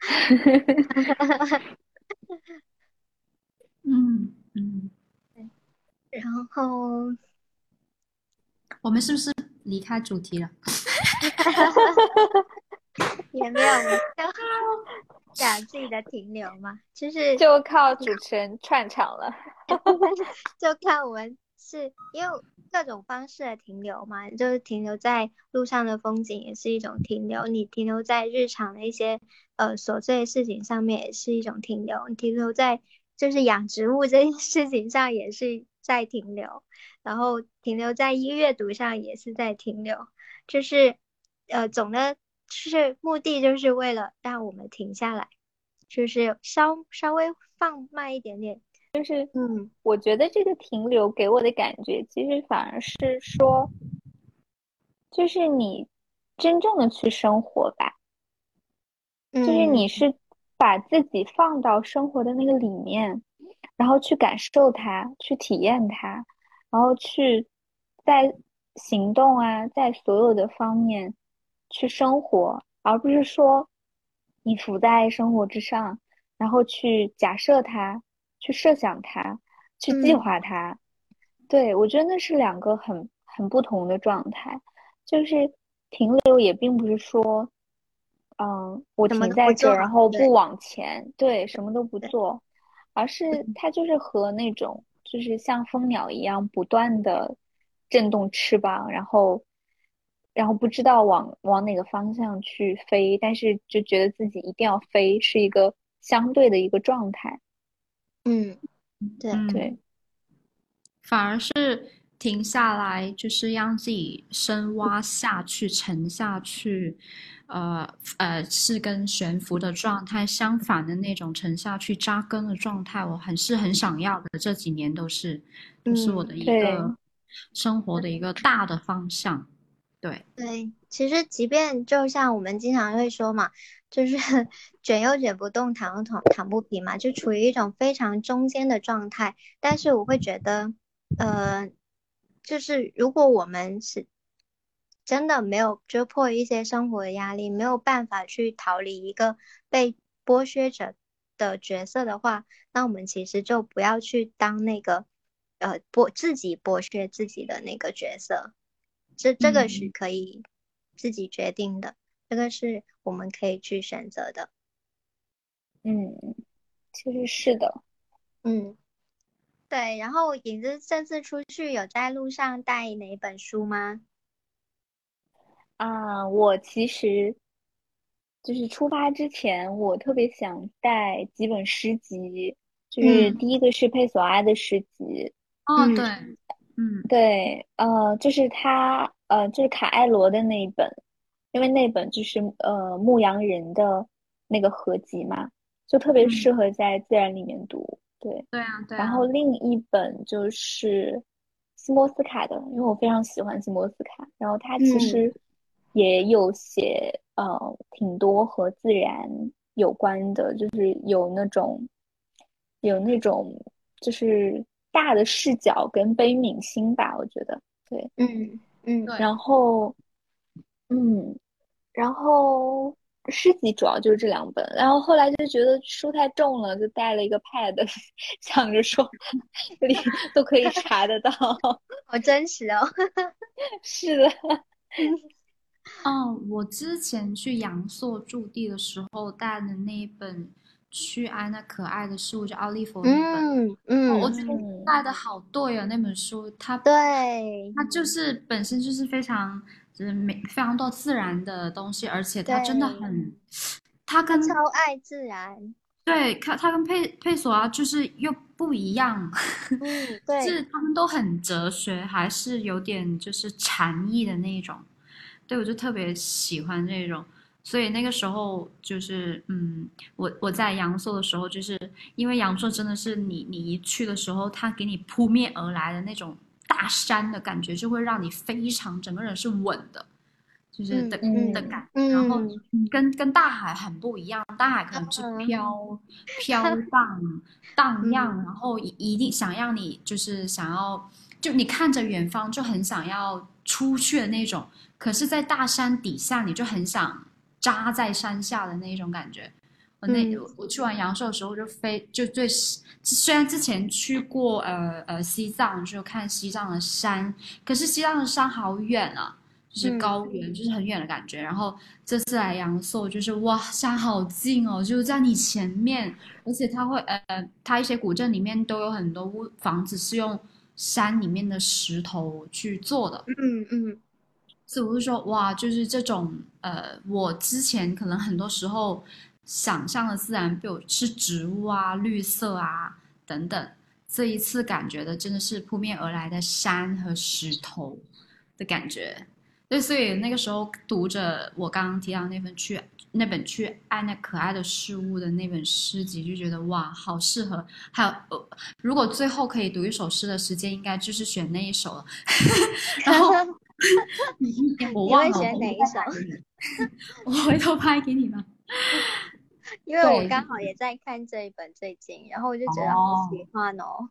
S2: [LAUGHS]
S3: 嗯嗯，
S2: 然后
S3: 我们是不是离开主题了？[LAUGHS] [LAUGHS]
S2: 也没有，讲 [LAUGHS] 自己的停留嘛，就是
S1: 就靠主持人串场了，[LAUGHS]
S2: 就看我们是因为各种方式的停留嘛，就是停留在路上的风景也是一种停留，你停留在日常的一些呃琐碎的事情上面也是一种停留，你停留在就是养植物这件事情上也是在停留，然后停留在阅读上也是在停留，就是呃总的。是目的就是为了让我们停下来，就是稍稍微放慢一点点。
S1: 就是嗯，我觉得这个停留给我的感觉，其实反而是说，就是你真正的去生活吧，就是你是把自己放到生活的那个里面，然后去感受它，去体验它，然后去在行动啊，在所有的方面。去生活，而不是说你浮在生活之上，然后去假设它，去设想它，去计划它。对我觉得那是两个很很不同的状态。就是停留也并不是说，嗯，我停在这儿，然后不往前，对，什么都不做，而是它就是和那种就是像蜂鸟一样不断的震动翅膀，然后。然后不知道往往哪个方向去飞，但是就觉得自己一定要飞，是一个相对的一个状态。
S2: 嗯，对
S1: 对，
S3: 反而是停下来，就是让自己深挖下去、沉下去，呃呃，是跟悬浮的状态相反的那种沉下去、扎根的状态，我很是很想要的。这几年都是，都是我的一个生活的一个大的方向。对
S2: 对，其实即便就像我们经常会说嘛，就是 [LAUGHS] 卷又卷不动，躺又躺躺不平嘛，就处于一种非常中间的状态。但是我会觉得，呃，就是如果我们是真的没有，就迫于一些生活的压力，没有办法去逃离一个被剥削者的角色的话，那我们其实就不要去当那个呃剥自己剥削自己的那个角色。这这个是可以自己决定的，这个是我们可以去选择的。
S1: 嗯，其实是的。
S2: 嗯，对。然后影子这次出去有在路上带哪本书吗？
S1: 啊，我其实就是出发之前，我特别想带几本诗集，就是第一个是佩索阿的诗集。
S3: 哦，对。嗯，
S1: 对，呃，就是他，呃，就是卡埃罗的那一本，因为那本就是呃牧羊人的那个合集嘛，就特别适合在自然里面读。对，
S3: 对啊，对。
S1: 然后另一本就是西莫斯卡的，因为我非常喜欢西莫斯卡，然后他其实也有写呃挺多和自然有关的，就是有那种有那种就是。大的视角跟悲悯心吧，我觉得对，
S2: 嗯嗯，
S1: 然后，嗯，然后诗集主要就是这两本，然后后来就觉得书太重了，就带了一个 pad，[LAUGHS] 想着说里都可以查得到，[LAUGHS]
S2: 好真实哦，[LAUGHS]
S1: 是的，
S3: 嗯，我之前去阳朔驻地的时候带的那一本。去爱那可爱的事物，就奥利弗那本，
S2: 嗯嗯，
S3: 我觉。得带的好对啊，那本书它
S2: 对，
S3: 它就是本身就是非常就是美非常多自然的东西，而且它真的很，它跟
S2: 超爱自然，
S3: 对，它它跟佩佩索啊就是又不一样，
S2: 嗯，[LAUGHS] 对，
S3: 是他们都很哲学，还是有点就是禅意的那一种，对我就特别喜欢这种。所以那个时候就是，嗯，我我在阳朔的时候，就是因为阳朔真的是你你一去的时候，它给你扑面而来的那种大山的感觉，就会让你非常整个人是稳的，就是的
S2: 嗯
S3: 的感，
S2: 嗯
S3: 然后。跟跟大海很不一样，大海可能是
S2: 嗯。
S3: 飘飘荡荡漾，然后一一定想让你就是想要，就你看着远方就很想要出去的那种，可是，在大山底下你就很想扎在山下的那一种感觉。我那、
S2: 嗯
S3: 我去完阳朔的时候就飞就最，虽然之前去过呃呃西藏，就看西藏的山，可是西藏的山好远啊，就是
S2: 嗯
S3: 高原，就是很远的感觉。然后这次来阳朔，就是哇，山好近哦，就在你前面，而且它会呃，它一些古镇里面都有很多屋房子是用山里面的石头去做的。
S2: 嗯嗯
S3: 所以我就说，哇，就是这种呃，我之前可能很多时候想象的自然，比如是植物啊、绿色啊等等，这一次感觉的真的是扑面而来的山和石头的感觉。对，所以那个时候读着我刚刚提到那份去那本去爱那可爱的事物的那本诗集，就觉得哇，好适合。还有，呃，如果最后可以读一首诗的时间，应该就是选那一首了。[LAUGHS] 然后 [LAUGHS] 我忘了，
S2: 你会选哪一首？[LAUGHS]
S3: 我回头拍给你吧。[LAUGHS]
S2: 因为我刚好也在看这一本最近，然后我就觉得好
S3: 哦。
S2: 喜欢哦，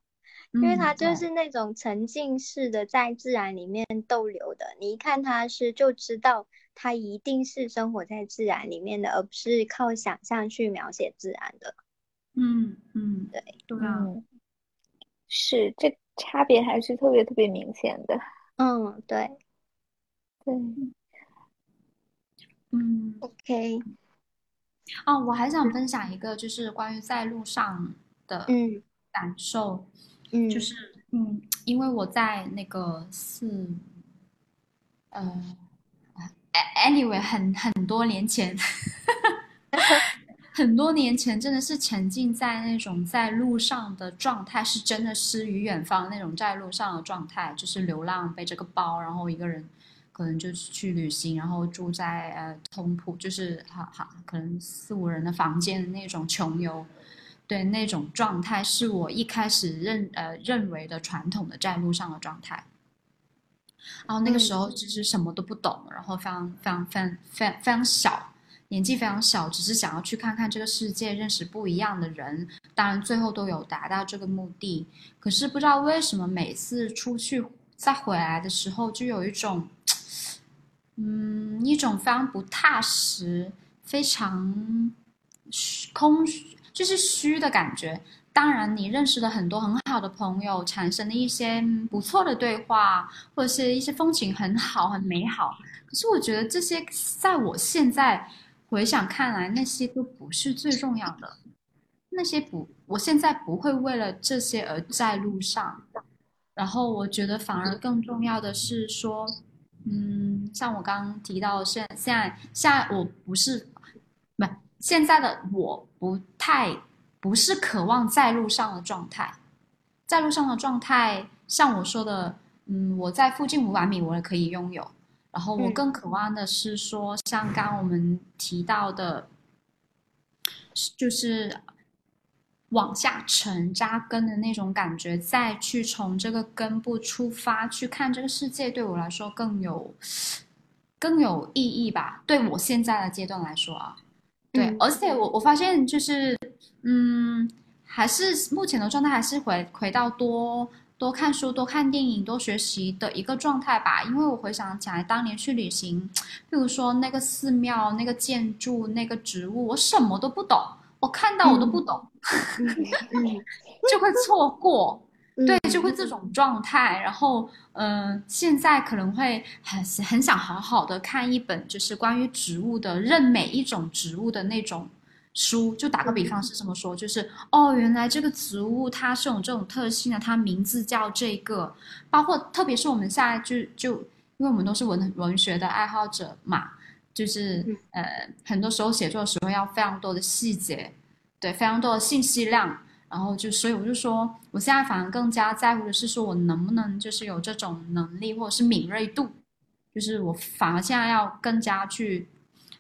S2: 因为
S3: 嗯
S2: 它就是那种沉浸式的在自然里面逗留的，你一看它是就知道它一定是生活在自然里面的，而不是靠想象去描写自然的。
S3: 嗯嗯，
S2: 对
S3: 对啊，
S1: 嗯，是这差别还是特别特别明显的。
S2: 嗯，对
S1: 对，
S3: 嗯。
S2: ，OK，
S3: 哦，我还想分享一个，就是关于在路上的
S2: 嗯。
S3: 感受，
S2: 嗯，
S3: 就是嗯，因为我在那个四，呃，a-，anyway，很很多年前，[LAUGHS] 很多年前真的是沉浸在那种在路上的状态，是真的诗与远方那种在路上的状态，就是流浪，背着个包，然后一个人可能就是去旅行，然后住在呃通铺，就是好好，可能四五人的房间的那种穷游。对那种状态，是我一开始认呃认为的传统的在路上的状态。然后那个时候其实什么都不懂，然后非常非常非常非常非常小，年纪非常小，只是想要去看看这个世界，认识不一样的人。当然最后都有达到这个目的，可是不知道为什么每次出去再回来的时候，就有一种，嗯，一种非常不踏实、非常空虚，就是虚的感觉。当然，你认识了很多很好的朋友，产生了一些不错的对话，或者是一些风景很好、很美好。可是我觉得这些，在我现在回想看来，那些都不是最重要的。那些不，我现在不会为了这些而在路上。然后我觉得反而更重要的是说，嗯，像我刚刚提到，现现在现在我不是，不现在的我不太不是渴望在路上的状态，在路上的状态，像我说的，嗯，我在附近五百米我也可以拥有。然后我
S2: 嗯
S3: 更渴望的是说，像刚刚我们提到的，就是往下沉扎根的那种感觉，再去从这个根部出发去看这个世界，对我来说更有更有意义吧。对我现在的阶段来说啊，对，
S2: 嗯
S3: 而且我我发现就是，嗯，还是目前的状态还是回回到多多看书、多看电影、多学习的一个状态吧。因为我回想起来，当年去旅行，譬如说那个寺庙、那个建筑、那个植物，我什么都不懂，我看到我都不懂，[LAUGHS] 就会错过。
S2: 嗯，
S3: 对，就会这种状态。然后，嗯、现在可能会很很想好好的看一本，就是关于植物的，认每一种植物的那种书。就打个比方是这么说，就是哦，原来这个植物它是有这种特性的，它名字叫这个。包括特别是我们现在就就，因为我们都是文文学的爱好者嘛，就是
S2: 嗯。
S3: 呃，很多时候写作的时候要非常多的细节，对，非常多的信息量。然后就，所以我就说，我现在反而更加在乎的是，说我能不能就是有这种能力或者是敏锐度，就是我反而现在要更加去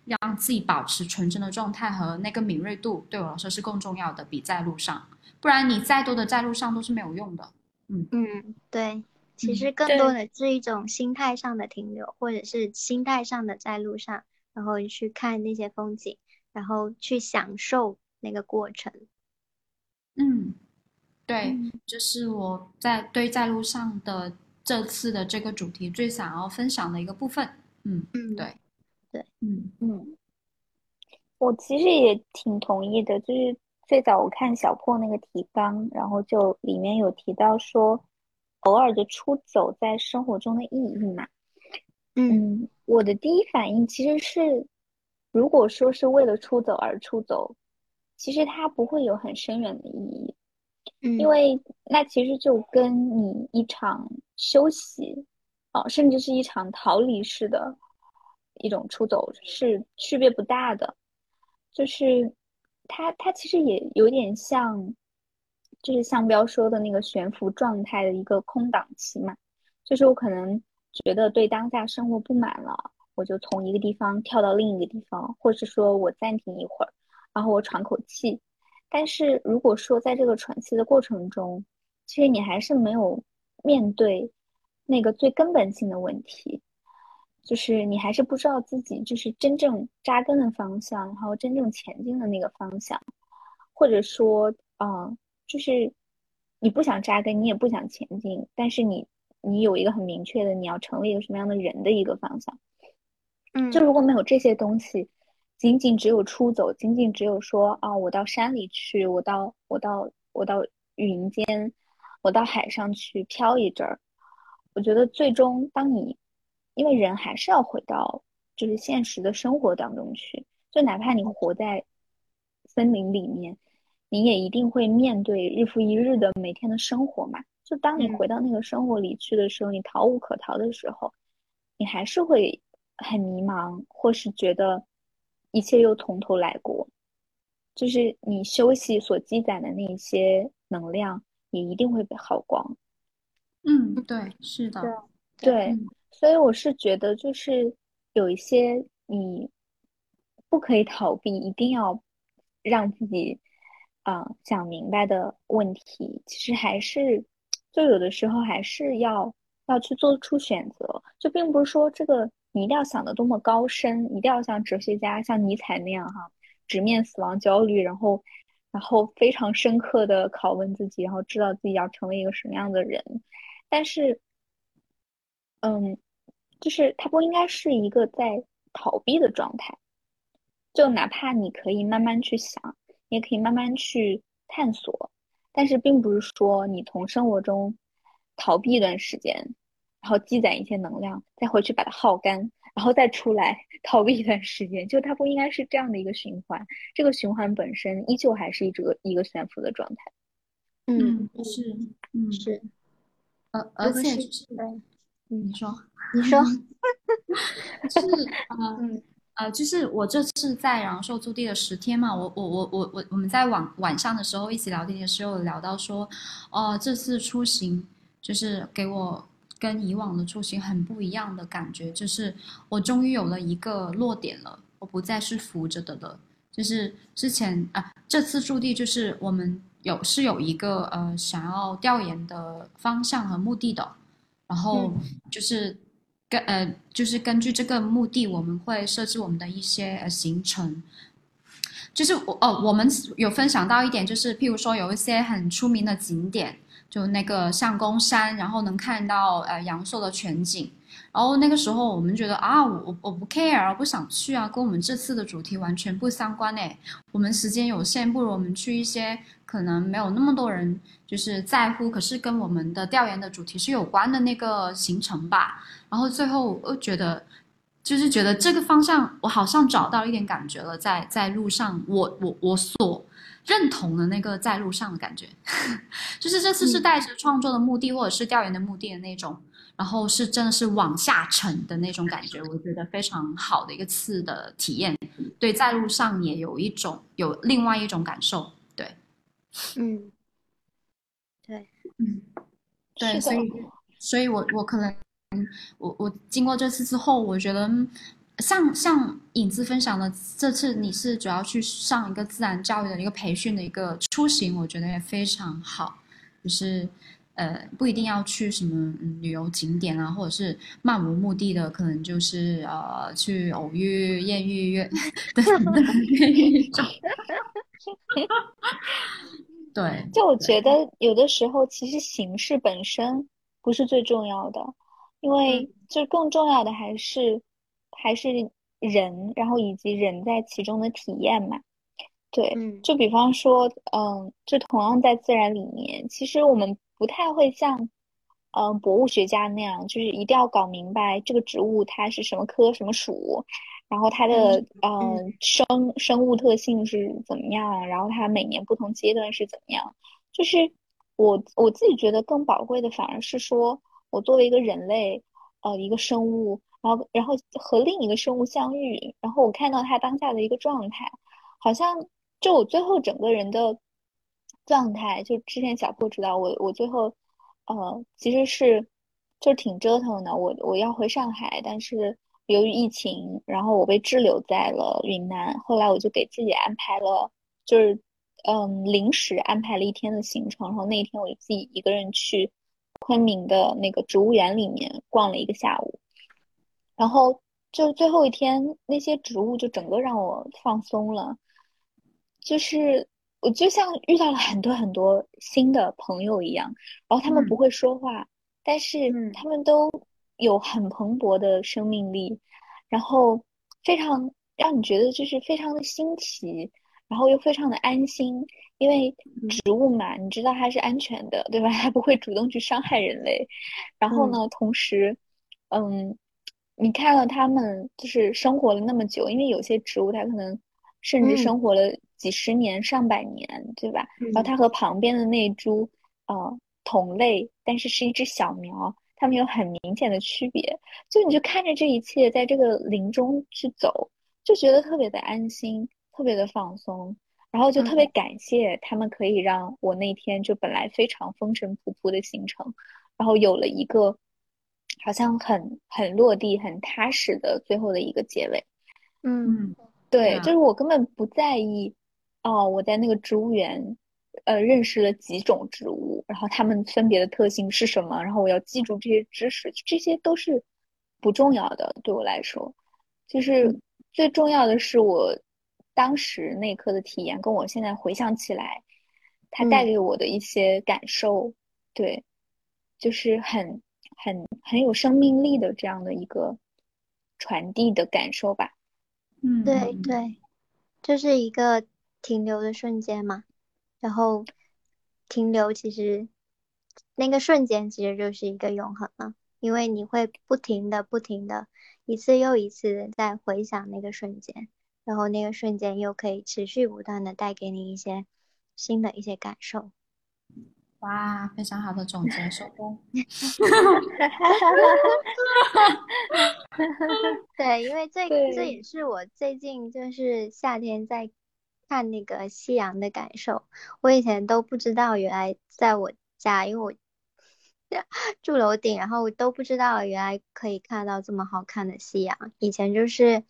S3: 让自己保持纯真的状态和那个敏锐度，对我来说是更重要的，比在路上，不然你再多的在路上都是没有用的。
S2: 嗯。嗯，对，其实更多的是一种心态上的停留，或者是心态上的在路上，然后去看那些风景，然后去享受那个过程。
S3: 嗯，对，这是我在对在路上的这次的这个主题最想要分享的一个部分。嗯嗯，对，
S2: 对，
S3: 嗯。
S1: 嗯，我其实也挺同意的，就是最早我看小破那个提纲，然后就里面有提到说，偶尔的出走在生活中的意义嘛。嗯，我的第一反应其实是，如果说是为了出走而出走。其实它不会有很深远的意义，
S2: 嗯，
S1: 因为那其实就跟你一场休息，哦，甚至是一场逃离式的一种出走是区别不大的，就是它它其实也有点像，就是向标说的那个悬浮状态的一个空档期嘛，就是我可能觉得对当下生活不满了，我就从一个地方跳到另一个地方，或是说我暂停一会儿。然后我喘口气，但是如果说在这个喘气的过程中，其实你还是没有面对那个最根本性的问题，就是你还是不知道自己就是真正扎根的方向，然后真正前进的那个方向，或者说，嗯，就是你不想扎根，你也不想前进，但是你你有一个很明确的你要成为一个什么样的人的一个方向，
S2: 嗯，
S1: 就如果没有这些东西。仅仅只有出走，仅仅只有说啊，我到山里去，我到我到我到云间，我到海上去飘一阵儿。我觉得最终，当你因为人还是要回到就是现实的生活当中去，就哪怕你活在森林里面，你也一定会面对日复一日的每天的生活嘛。就当你回到那个生活里去的时候，你逃无可逃的时候，你还是会很迷茫，或是觉得。一切又从头来过，就是你休息所积攒的那些能量，也一定会被耗光。
S3: 嗯，对，是的，
S1: 对，所以我是觉得，就是有一些你不可以逃避，一定要让自己啊想明白的问题，其实还是就有的时候还是要要去做出选择，就并不是说这个。你一定要想的多么高深，一定要像哲学家像尼采那样哈，直面死亡焦虑，然后，然后非常深刻的拷问自己，然后知道自己要成为一个什么样的人。但是，嗯，就是它不应该是一个在逃避的状态。就哪怕你可以慢慢去想，也可以慢慢去探索，但是并不是说你从生活中逃避一段时间。然后积攒一些能量，再回去把它耗干，然后再出来 [LAUGHS] 逃避一段时间，就它不应该是这样的一个循环。这个循环本身依旧还是一个一个悬浮的状态。
S3: 嗯，是，嗯
S2: 是，
S3: 呃，而且是，
S2: 你
S3: 说，
S2: 你说，
S3: 是，[LAUGHS] 呃，呃，就是我这次在阳朔驻地的十天嘛，我我我我我我们在晚晚上的时候一起聊天的时候聊到说，哦，这次出行就是给我。跟以往的出行很不一样的感觉，就是我终于有了一个落点了，我不再是浮着的了。就是之前啊，这次驻地就是我们有是有一个呃想要调研的方向和目的的，然后就是根呃就是根据这个目的，我们会设置我们的一些呃行程。就是我哦，我们有分享到一点，就是譬如说有一些很出名的景点。就那个相公山，然后能看到呃阳朔的全景，然后那个时候我们觉得啊，我我不 care，不想去啊，跟我们这次的主题完全不相关诶。我们时间有限，不如我们去一些可能没有那么多人就是在乎，可是跟我们的调研的主题是有关的那个行程吧。然后最后我觉得，就是觉得这个方向我好像找到一点感觉了，在在路上，我我我所。认同的那个在路上的感觉，[LAUGHS] 就是这次是带着创作的目的或者是调研的目的的那种，然后是真的是往下沉的那种感觉，我觉得非常好的一个次的体验。对，在路上也有一种有另外一种感受。对，
S2: 嗯，对，
S3: 嗯，对，所以，所以我我可能，我我经过这次之后，我觉得。像像影子分享的，这次你是主要去上一个自然教育的一个培训的一个出行，我觉得也非常好。就是呃，不一定要去什么旅游景点啊，或者是漫无目的的，可能就是呃去偶遇、艳遇、约 [LAUGHS] 等等那种。对，[LAUGHS]
S1: 就我觉得有的时候其实形式本身不是最重要的，因为就更重要的还是还是人，然后以及人在其中的体验嘛。对，就比方说，嗯，就同样在自然里面，其实我们不太会像，嗯，博物学家那样，就是一定要搞明白这个植物它是什么科什么属。然后它的嗯生生物特性是怎么样？然后它每年不同阶段是怎么样？就是我我自己觉得更宝贵的，反而是说我作为一个人类，呃，一个生物，然后然后和另一个生物相遇，然后我看到它当下的一个状态，好像就我最后整个人的状态，就之前小破知道我我最后呃其实是就挺折腾的，我我要回上海，但是。由于疫情，然后我被滞留在了云南。后来我就给自己安排了，就是嗯，临时安排了一天的行程。然后那一天我就自己一个人去昆明的那个植物园里面逛了一个下午。然后就最后一天，那些植物就整个让我放松了，就是我就像遇到了很多很多新的朋友一样。然后他们不会说话，但是他们都。有很蓬勃的生命力，然后非常让你觉得就是非常的新奇，然后又非常的安心，因为植物嘛，你知道它是安全的，对吧？它不会主动去伤害人类。然后呢，同时，嗯，你看了它们就是生活了那么久，因为有些植物它可能甚至生活了几十年、上百年，对吧？然后它和旁边的那株呃同类，但是是一只小苗。它们有很明显的区别，就你就看着这一切在这个林中去走，就觉得特别的安心，特别的放松，然后就特别感谢他们可以让我那天就本来非常风尘仆仆的行程，然后有了一个好像很很落地、很踏实的最后的一个结尾。
S2: 嗯，
S1: 对，就是我根本不在意哦，我在那个植物园。呃，认识了几种植物，然后它们分别的特性是什么？然后我要记住这些知识，这些都是不重要的。对我来说，就是最重要的是我当时那一刻的体验，跟我现在回想起来，它带给我的一些感受，对，就是很很很有生命力的这样的一个传递的感受吧。
S3: 嗯，
S2: 对对，就是一个停留的瞬间嘛。然后停留，其实那个瞬间其实就是一个永恒了，因为你会不停的、不停的，一次又一次的在回想那个瞬间，然后那个瞬间又可以持续不断的带给你一些新的一些感受。
S3: 哇，非常好的总结，收工。[LAUGHS]
S2: 对，因为这这也是我最近就是夏天在。看那个夕阳的感受，我以前都不知道，原来在我家，因为我 [LAUGHS] 住楼顶，然后都不知道原来可以看到这么好看的夕阳。以前就是，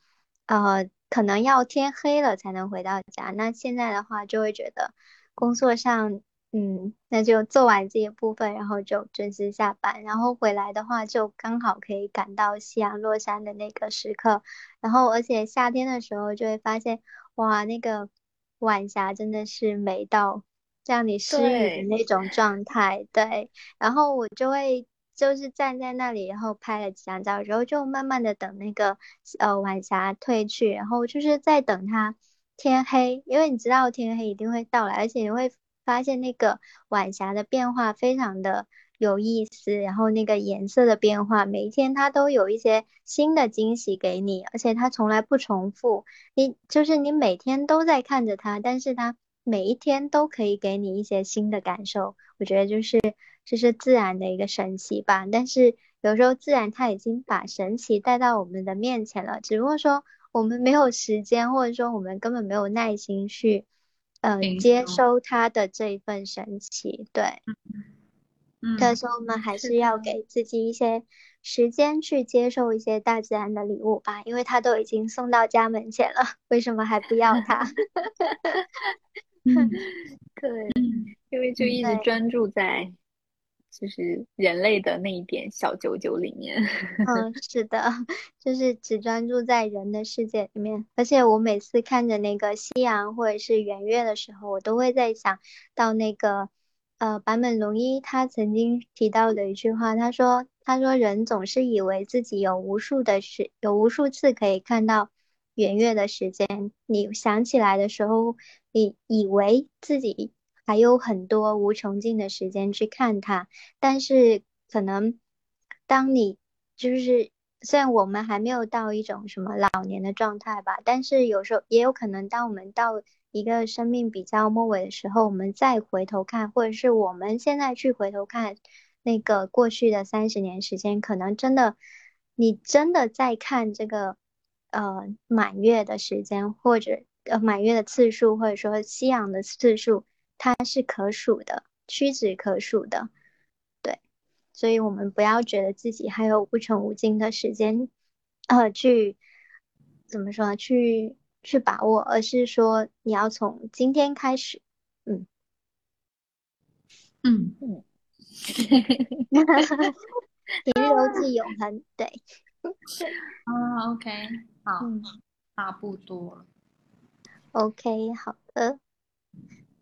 S2: 呃，可能要天黑了才能回到家。那现在的话，就会觉得工作上，嗯，那就做完这一部分，然后就准时下班，然后回来的话，就刚好可以赶到夕阳落山的那个时刻。然后，而且夏天的时候就会发现，哇，那个。晚霞真的是美到让你失语的那种状态，对。然后我就会就是站在那里，然后拍了几张照，然后就慢慢的等那个呃晚霞退去，然后就是在等它天黑，因为你知道天黑一定会到来，而且你会发现那个晚霞的变化非常的。有意思，然后那个颜色的变化，每一天它都有一些新的惊喜给你，而且它从来不重复。你就是你每天都在看着它，但是它每一天都可以给你一些新的感受。我觉得就是这是自然的一个神奇吧。但是有时候自然它已经把神奇带到我们的面前了，只不过说我们没有时间，或者说我们根本没有耐心去，嗯，接收它的这一份神奇。对。所以说，我们还是要给自己一些时间去接受一些大自然的礼物吧，因为它都已经送到家门前了，为什么还不要它？[LAUGHS]
S1: 对，因为就一直专注在就是人类的那一点小九九里面。[LAUGHS]
S2: 嗯，是的，就是只专注在人的世界里面。而且我每次看着那个夕阳或者是圆月的时候，我都会在想到那个呃坂本龙一他曾经提到的一句话，他说他说人总是以为自己有无数的时有无数次可以看到圆月的时间，你想起来的时候，你以为自己。还有很多无穷尽的时间去看它，但是可能当你就是虽然我们还没有到一种什么老年的状态吧，但是有时候也有可能，当我们到一个生命比较末尾的时候，我们再回头看，或者是我们现在去回头看那个过去的三十年时间，可能真的你真的在看这个呃满月的时间，或者呃满月的次数，或者说夕阳的次数。它是可数的，屈指可数的，对，所以我们不要觉得自己还有无穷无尽的时间，呃，去怎么说呢？去去把握，而是说你要从今天开始，嗯
S3: 嗯嗯，[LAUGHS]
S2: 平柔即永恒，对，
S3: 啊，OK，好，差不多了
S2: ，OK，好的。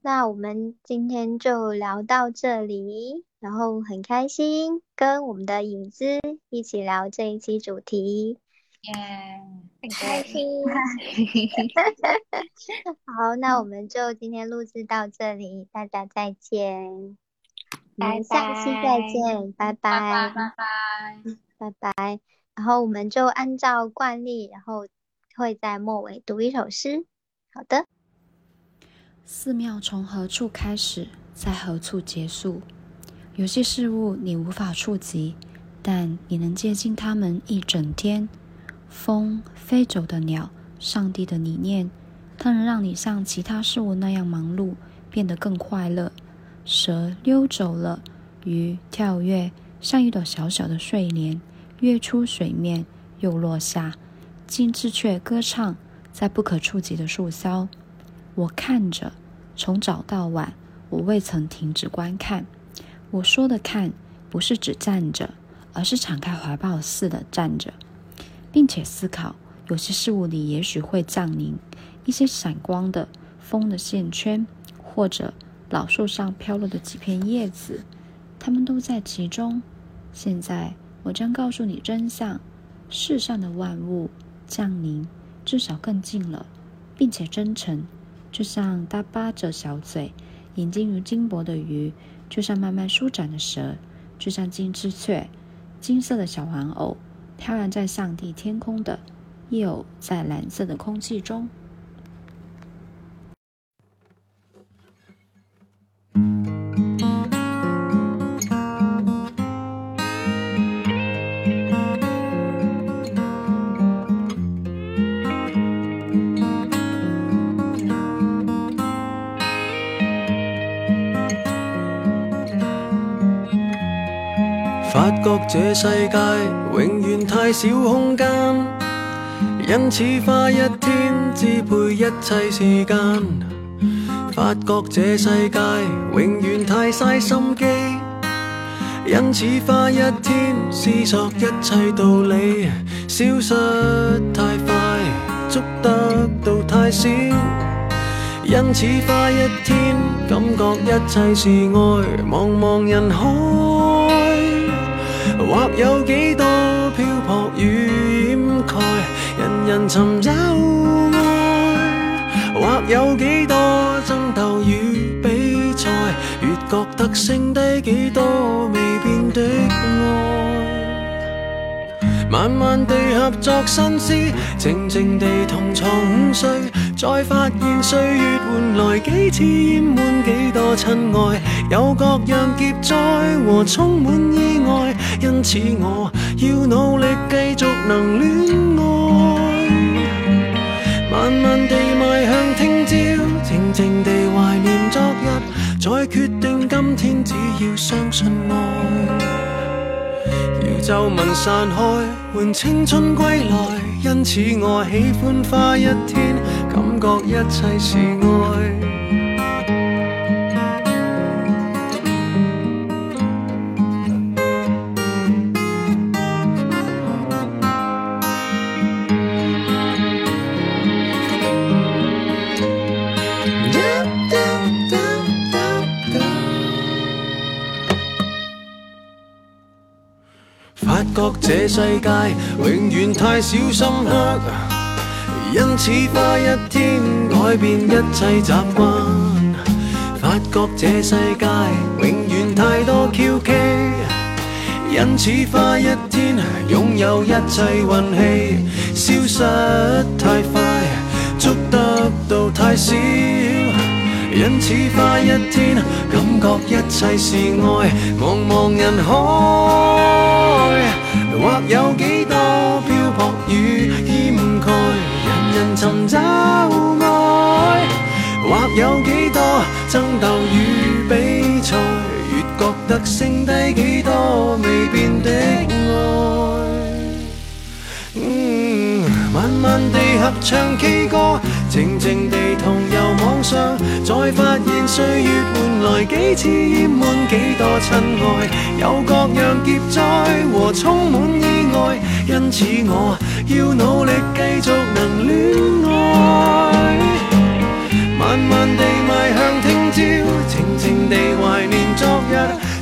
S2: 那我们今天就聊到这里，然后很开心跟我们的影子一起聊这一期主题，
S3: 耶，
S1: 很开心。[LAUGHS]
S2: 好，那我们就今天录制到这里，大家再见，
S1: 我们
S2: 下期再见，拜
S3: 拜，拜
S2: 拜，拜拜。然后我们就按照惯例，然后会在末尾读一首诗。好的。
S4: 寺庙从何处开始，在何处结束？有些事物你无法触及，但你能接近它们一整天。风飞走的鸟，上帝的理念，它能让你像其他事物那样忙碌，变得更快乐。蛇溜走了，鱼跳跃，像一朵小小的睡莲，跃出水面又落下。金翅雀歌唱，在不可触及的树梢。我看着。从早到晚，我未曾停止观看。我说的“看”，不是指站着，而是敞开怀抱似的站着，并且思考：有些事物里也许会降临一些闪光的风的线圈，或者老树上飘落的几片叶子，它们都在其中。现在，我将告诉你真相：世上的万物降临，至少更近了，并且真诚。就像耷巴着小嘴，眼睛如金箔的鱼；就像慢慢舒展的蛇；就像金翅雀，金色的小玩偶，飘然在上帝天空的，又在蓝色的空气中。
S5: 觉这世界永远太少空间，因此花一天支配一切时间。发觉这世界永远太嘥心机，因此花一天思索一切道理。消失太快，捉得到太少，因此花一天感觉一切是爱。茫茫人海。或有几多漂泊与掩盖，人人寻找爱；或有几多争斗与比赛，越觉得剩低几多未变的爱。慢慢地合作新诗，静静地同床午睡，再发现岁月换来几次淹满几多亲爱，有各样劫灾和充满意外，因此我要努力继续能恋爱。慢慢地迈向听朝，静静地怀念昨日，再决定今天，只要相信爱。皱纹散开，换青春归来。因此我喜欢花一天，感觉一切是爱。這世界永遠太少深刻，因此花一天改變一切習慣。發覺這世界永遠太多蹺蹊，因此花一天擁有一切運氣，消失太快，捉得到太少。因此花一天，感覺一切是愛，茫茫人海，或有几多漂泊与掩盖，人人寻找爱，或有几多争斗与比赛，越觉得剩低几多未变的爱。嗯，慢慢地合唱 K 歌，靜靜地同遊網上，再發現歲月換來幾次厭悶，幾多親愛，有各樣劫灾和充滿意外，因此我要努力繼續能戀愛。慢慢地邁向聽朝，靜靜地懷念昨日，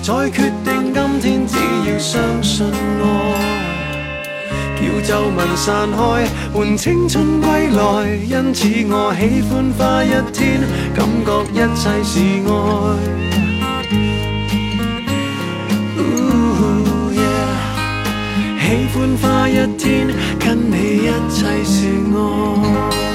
S5: 再決定今天，只要相信愛。要皱纹散开，换青春归来。因此我喜欢花一天，感觉一切是爱。喜欢花一天，跟你一切是爱。